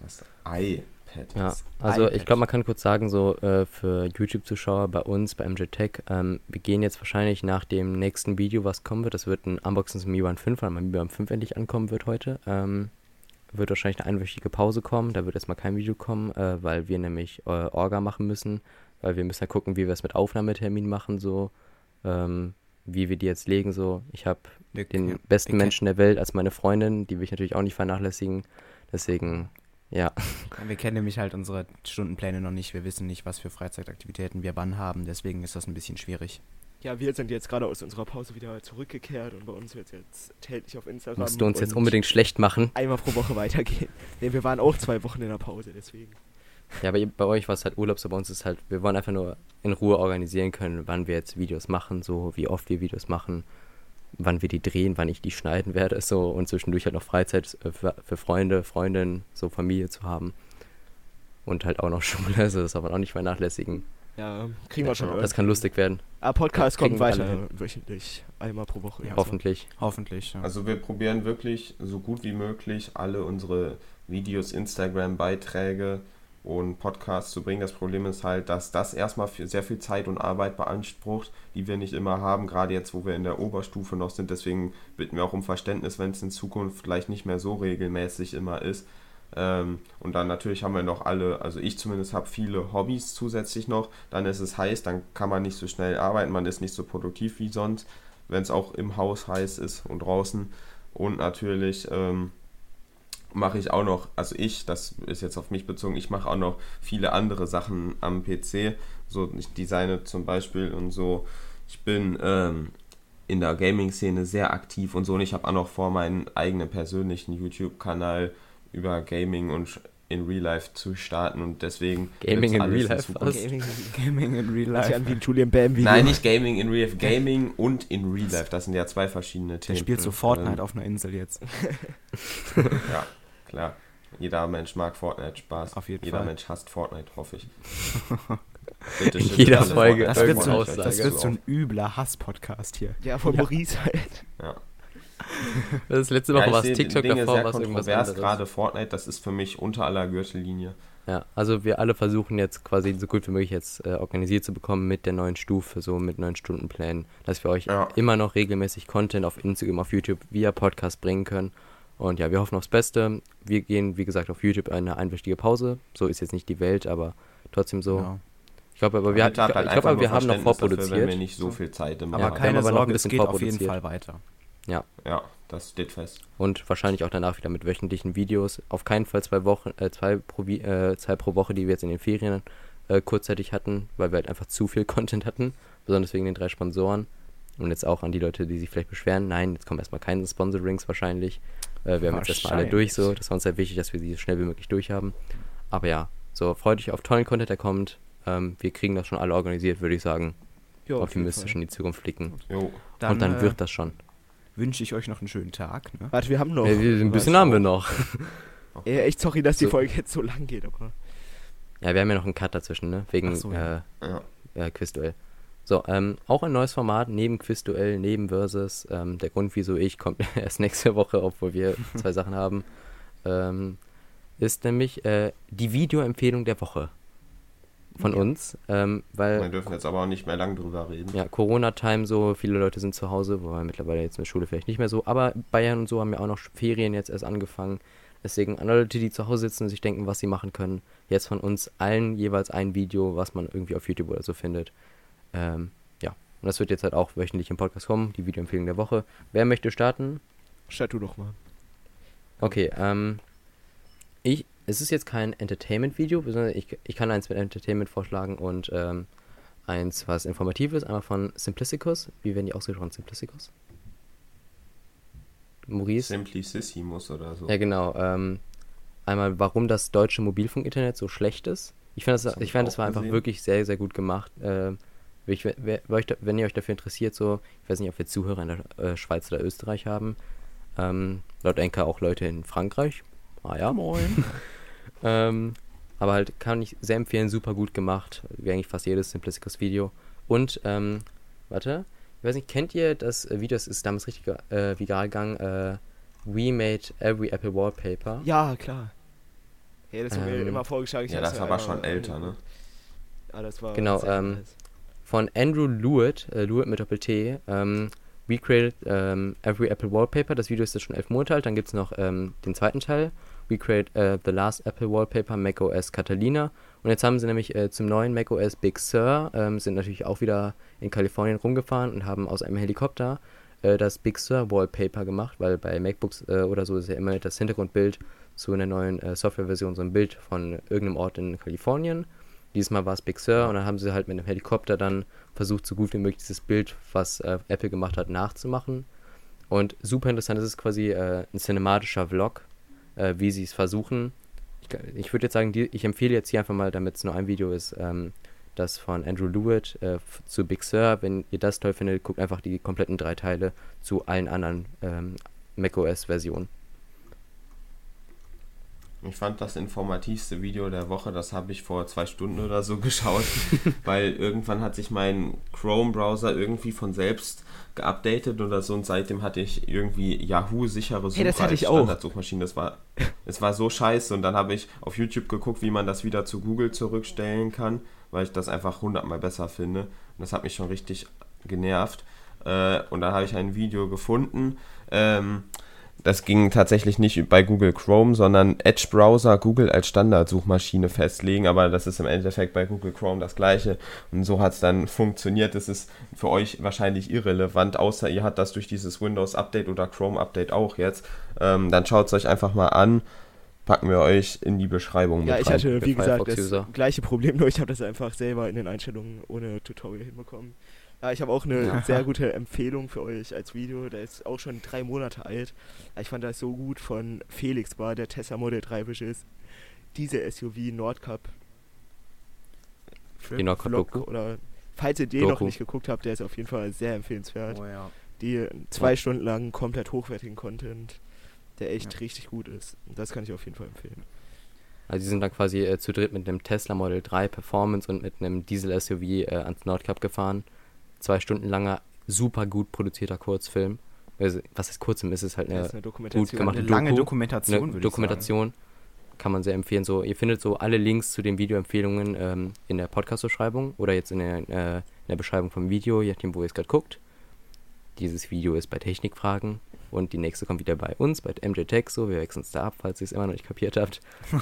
Das iPad. ja. Das Also ich iPad. glaube, man kann kurz sagen, so äh, für YouTube-Zuschauer bei uns, bei MJ Tech, ähm, wir gehen jetzt wahrscheinlich nach dem nächsten Video, was kommen wird, das wird ein Unboxing zum Mi Band 5, weil mein Mi Band 5 endlich ankommen wird heute, ähm, wird wahrscheinlich eine einwöchige Pause kommen, da wird erstmal kein Video kommen, äh, weil wir nämlich äh, Orga machen müssen, weil wir müssen ja gucken, wie wir es mit Aufnahmetermin machen, so, ähm, wie wir die jetzt legen, so. Ich habe den ja, besten Menschen der Welt als meine Freundin, die will ich natürlich auch nicht vernachlässigen, deswegen, ja. Wir kennen nämlich halt unsere Stundenpläne noch nicht. Wir wissen nicht, was für Freizeitaktivitäten wir wann haben. Deswegen ist das ein bisschen schwierig. Ja, wir sind jetzt gerade aus unserer Pause wieder zurückgekehrt und bei uns wird jetzt täglich auf Instagram. Musst du uns jetzt unbedingt schlecht machen. Einmal pro Woche weitergehen. Nee, wir waren auch zwei Wochen in der Pause, deswegen. Ja, aber bei euch war es halt Urlaub, so bei uns ist halt, wir wollen einfach nur in Ruhe organisieren können, wann wir jetzt Videos machen, so wie oft wir Videos machen, wann wir die drehen, wann ich die schneiden werde, so und zwischendurch halt noch Freizeit äh, für, für Freunde, Freundinnen, so Familie zu haben. Und halt auch noch Schule, also das soll man auch nicht vernachlässigen. Ja, kriegen wir schon. Das kann lustig werden, Ah, Podcast kriegen kommt weiter wöchentlich. Einmal pro Woche. Ja, Ja, hoffentlich. Hoffentlich. Ja. Also wir probieren wirklich so gut wie möglich alle unsere Videos, Instagram-Beiträge und Podcasts zu bringen. Das Problem ist halt, dass das erstmal sehr viel Zeit und Arbeit beansprucht, die wir nicht immer haben, gerade jetzt, wo wir in der Oberstufe noch sind. Deswegen bitten wir auch um Verständnis, wenn es in Zukunft vielleicht nicht mehr so regelmäßig immer ist. Ähm, und dann natürlich haben wir noch alle, also ich zumindest habe viele Hobbys zusätzlich noch. Dann ist es heiß, dann kann man nicht so schnell arbeiten, man ist nicht so produktiv wie sonst, wenn es auch im Haus heiß ist und draußen. Und natürlich ähm, mache ich auch noch, also ich, das ist jetzt auf mich bezogen, ich mache auch noch viele andere Sachen am PC. So, ich designe zum Beispiel und so. Ich bin ähm, in der Gaming-Szene sehr aktiv und so. Und ich habe auch noch vor, meinen eigenen persönlichen YouTube-Kanal über Gaming und in Real Life zu starten und deswegen Gaming in Real Life? Gaming, Gaming in Real Life. An wie ein Julian Bam Video. Nein, nicht Gaming in Real Life, Gaming und in Real Life. Das sind ja zwei verschiedene Der Themen. spielt so Ähm, Fortnite auf einer Insel jetzt. Ja, klar. Jeder Mensch mag Fortnite, Spaß. Auf jeden Jeder Fall. Mensch hasst Fortnite, hoffe ich. Bitte In jeder Folge Fortnite- Das wird, so, das wird so ein übler Hass-Podcast hier. Ja, von Ja. Maurice halt. Ja. Das ist letzte Ja, Woche ich war es TikTok, Dinge davor war es irgendwas anderes. gerade Fortnite, das ist für mich unter aller Gürtellinie. Ja, also wir alle versuchen jetzt quasi so gut wie möglich jetzt äh, organisiert zu bekommen mit der neuen Stufe, so mit neuen Stundenplänen, dass wir euch Ja. immer noch regelmäßig Content auf Instagram, auf YouTube via Podcast bringen können. Und ja, wir hoffen aufs Beste. Wir gehen, wie gesagt, auf YouTube eine einwöchige Pause. So ist jetzt nicht die Welt, aber trotzdem so. Genau. Ich glaube, aber wir, habt ich, halt ich glaube, aber wir haben noch Verständnis dafür, vorproduziert. wenn wir nicht so viel Zeit immer Aber Ja, haben. wir haben keine aber noch ein Sorge, es geht auf jeden vorproduziert. Fall weiter. Ja, das steht fest. Und wahrscheinlich auch danach wieder mit wöchentlichen Videos. Auf keinen Fall zwei Wochen, äh, zwei, pro, äh, zwei pro Woche, die wir jetzt in den Ferien äh, kurzzeitig hatten, weil wir halt einfach zu viel Content hatten. Besonders wegen den drei Sponsoren. Und jetzt auch an die Leute, die sich vielleicht beschweren. Nein, jetzt kommen erstmal keine Sponsorings wahrscheinlich. Äh, wir haben jetzt erstmal alle durch so. Das war uns sehr wichtig, dass wir sie so schnell wie möglich durchhaben. Aber ja, so freut euch auf tollen Content, der kommt. Ähm, wir kriegen das schon alle organisiert, würde ich sagen. Ja, jeden optimistisch in die Zukunft blicken. Jo, Und dann äh, wird das schon. Wünsche ich euch noch einen schönen Tag. Ne? Warte, wir haben noch. Äh, wir- ein bisschen haben wir noch. Ja, echt sorry, dass die So. Folge jetzt so lang geht, aber. Ja, wir haben ja noch einen Cut dazwischen, ne? Wegen so, ja. äh, ja. äh, Quizduell. So, ähm, auch ein neues Format neben Quizduell, neben Versus. Ähm, der Grund, wieso ich, kommt erst nächste Woche, obwohl wir zwei Sachen haben, ähm, ist nämlich äh, die Videoempfehlung der Woche von uns. Ähm, weil Wir dürfen jetzt aber auch nicht mehr lang drüber reden. ja, Corona-Time so, viele Leute sind zu Hause, wobei mittlerweile jetzt mit Schule vielleicht nicht mehr so, aber Bayern und so haben ja auch noch Ferien jetzt erst angefangen. Deswegen an alle Leute, die zu Hause sitzen und sich denken, was sie machen können, jetzt von uns allen jeweils ein Video, was man irgendwie auf YouTube oder so findet. Ähm, ja, und das wird jetzt halt auch wöchentlich im Podcast kommen, die Videoempfehlung der Woche. Wer möchte starten? Start du doch mal. Okay, ähm, ich, es ist jetzt kein Entertainment-Video, sondern ich, ich kann eins mit Entertainment vorschlagen und ähm, eins, was informativ ist, einmal von Simplisticus. Wie werden die ausgesprochen? Simplisticus? Maurice? Simplicissimus oder so. Ja, genau. Ähm, einmal, warum das deutsche Mobilfunkinternet so schlecht ist. Ich finde, das, Das ich fand, das war einfach gesehen. wirklich sehr, sehr gut gemacht. Ähm, ich, wenn ihr euch dafür interessiert, so, ich weiß nicht, ob wir Zuhörer in der äh, Schweiz oder Österreich haben. Ähm, laut Enka auch Leute in Frankreich. Ah ja. Moin. Ähm, aber halt kann ich sehr empfehlen, super gut gemacht. Wie eigentlich fast jedes Simplisticus Video. Und, ähm, warte, ich weiß nicht, kennt ihr das äh, Video, das ist damals richtig äh, viral gegangen, äh, We made every Apple Wallpaper. Ja, klar. Ja, das mir Ähm, immer vorgeschlagen. ich ja, das war aber schon älter, ne? Ja, das war Genau, ähm. Von Andrew Lewitt, äh, Lewitt mit Doppel-T, ähm, We created ähm, every Apple Wallpaper. Das Video ist jetzt schon elf Monate alt. Dann gibt es noch ähm, den zweiten Teil. We created äh, the last Apple Wallpaper, macOS Catalina. Und jetzt haben sie nämlich äh, zum neuen macOS Big Sur, ähm, sind natürlich auch wieder in Kalifornien rumgefahren und haben aus einem Helikopter äh, das Big Sur Wallpaper gemacht, weil bei MacBooks äh, oder so ist ja immer das Hintergrundbild zu einer neuen äh, Softwareversion so ein Bild von irgendeinem Ort in Kalifornien. Diesmal war es Big Sur und dann haben sie halt mit einem Helikopter dann versucht, so gut wie möglich dieses Bild, was äh, Apple gemacht hat, nachzumachen. Und super interessant, es ist quasi ein cinematischer Vlog, äh, wie sie es versuchen. Ich, ich würde jetzt sagen, die, ich empfehle jetzt hier einfach mal, damit es nur ein Video ist, ähm, das von Andrew Lewitt äh, zu Big Sur. Wenn ihr das toll findet, guckt einfach die kompletten drei Teile zu allen anderen ähm, macOS-Versionen. Ich fand das informativste Video der Woche, das habe ich vor zwei Stunden oder so geschaut, weil irgendwann hat sich mein Chrome-Browser irgendwie von selbst geupdatet oder so und seitdem hatte ich irgendwie Yahoo-sichere Hey, das Suche hatte ich auch. Standardsuchmaschine. Das war, es war so scheiße und dann habe ich auf YouTube geguckt, wie man das wieder zu Google zurückstellen kann, weil ich das einfach hundertmal besser finde. Und das hat mich schon richtig genervt. Äh, und dann habe ich ein Video gefunden. Ähm, das ging tatsächlich nicht bei Google Chrome, sondern Edge-Browser Google als Standardsuchmaschine festlegen, aber das ist im Endeffekt bei Google Chrome das gleiche. Und so hat es dann funktioniert. Das ist für euch wahrscheinlich irrelevant, außer ihr habt das durch dieses Windows-Update oder Chrome-Update auch jetzt. Ähm, dann schaut es euch einfach mal an. Packen wir euch in die Beschreibung Ja, mit ich rein. hatte, wie gesagt, das gleiche Problem, nur ich habe das einfach selber in den Einstellungen ohne Tutorial hinbekommen. Ja, ich habe auch eine sehr gute Empfehlung für euch als Video. Der ist auch schon drei Monate alt. Ja, Ich fand das so gut von Felix war, der Tesla Model 3 ist. Diese SUV Nordcup Die Nordcup Vlog Doku. oder falls ihr den noch Doku. nicht geguckt habt, der ist auf jeden Fall sehr empfehlenswert. Oh ja. Die zwei Ja. Stunden lang komplett hochwertigen Content, der echt Ja. richtig gut ist. Das kann ich auf jeden Fall empfehlen. Also die sind dann quasi äh, zu dritt mit einem Tesla Model 3 Performance und mit einem Diesel-SUV äh, ans Nordkap gefahren. Zwei Stunden langer, super gut produzierter Kurzfilm. Also, was ist Kurzfilm? Ist es halt eine ist eine Dokumentation. gemacht. Eine Doku, lange Dokumentation, eine Dokumentation. Kann man sehr empfehlen. So, ihr findet so alle Links zu den Videoempfehlungen ähm, in der Podcast-Beschreibung oder jetzt in der, äh, in der Beschreibung vom Video, je nachdem, wo ihr es gerade guckt. Dieses Video ist bei Technikfragen und die nächste kommt wieder bei uns, bei MJ Tech. So, wir wechseln es da ab, falls ihr es immer noch nicht kapiert habt.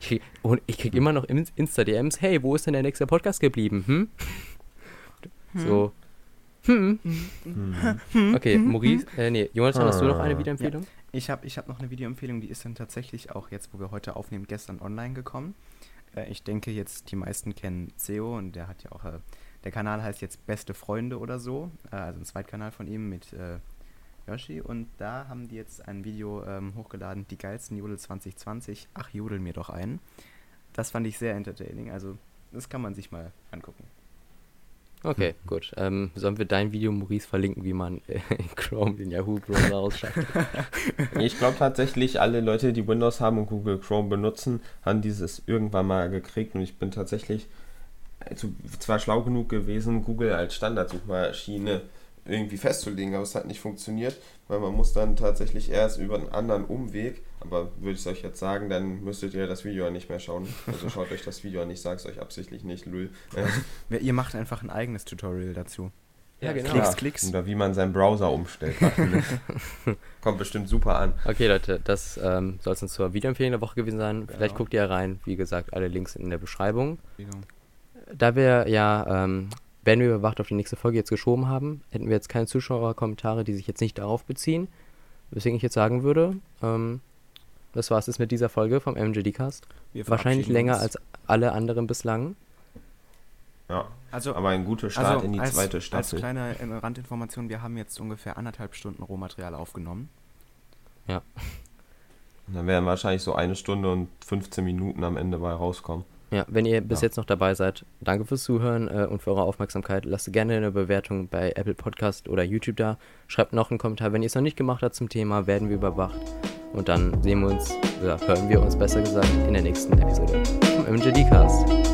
ich krieg, und ich krieg immer noch Insta-DMs, hey, wo ist denn der nächste Podcast geblieben? Hm? So. Hm. Hm. Okay, Maurice, äh, nee, Jonathan, hast du noch eine Videoempfehlung? Ich habe ich hab noch eine Videoempfehlung, die ist dann tatsächlich auch jetzt, wo wir heute aufnehmen, gestern online gekommen. Äh, ich denke jetzt, die meisten kennen Ceo und der hat ja auch, äh, der Kanal heißt jetzt Beste Freunde oder so, äh, also ein Zweitkanal von ihm mit äh, Yoshi und da haben die jetzt ein Video ähm, hochgeladen, die geilsten Jodel 2020, ach jodel mir doch ein. Das fand ich sehr entertaining, also das kann man sich mal angucken. Okay, gut. Ähm, sollen wir dein Video, Maurice, verlinken, wie man äh, in Chrome den Yahoo-Browser ausschaltet? Ich glaube tatsächlich, alle Leute, die Windows haben und Google Chrome benutzen, haben dieses irgendwann mal gekriegt und ich bin tatsächlich also, zwar schlau genug gewesen, Google als Standardsuchmaschine irgendwie festzulegen, aber es hat nicht funktioniert, weil man muss dann tatsächlich erst über einen anderen Umweg, aber würde ich es euch jetzt sagen, dann müsstet ihr das Video ja nicht mehr schauen. Also schaut euch das Video an, ich sage es euch absichtlich nicht, Lul. Ja, Ihr macht einfach ein eigenes Tutorial dazu. Ja, genau. Klicks, Klicks. Oder wie man seinen Browser umstellt. Kommt bestimmt super an. Okay, Leute, das ähm, soll es uns zur Videoempfehlung der Woche gewesen sein. Vielleicht Genau. guckt ihr rein. Wie gesagt, alle Links in der Beschreibung. Da wir ja, ähm, wenn wir überwacht auf die nächste Folge jetzt geschoben haben, hätten wir jetzt keine Zuschauerkommentare, die sich jetzt nicht darauf beziehen. Weswegen ich jetzt sagen würde, ähm, das war es jetzt mit dieser Folge vom MJD-Cast. Wahrscheinlich länger uns. als alle anderen bislang. Ja, Also, aber ein guter Start also in die als, zweite Als Staffel. kleine äh, Randinformation, wir haben jetzt ungefähr anderthalb Stunden Rohmaterial aufgenommen. Und dann werden wahrscheinlich so eine Stunde und 15 Minuten am Ende bei rauskommen. Ja, wenn ihr bis Ja. jetzt noch dabei seid, danke fürs Zuhören äh, und für eure Aufmerksamkeit. Lasst gerne eine Bewertung bei Apple Podcast oder YouTube da. Schreibt noch einen Kommentar, wenn ihr es noch nicht gemacht habt zum Thema, werden wir überwacht. Und dann sehen wir uns, oder hören wir uns besser gesagt, in der nächsten Episode vom MJD Cast.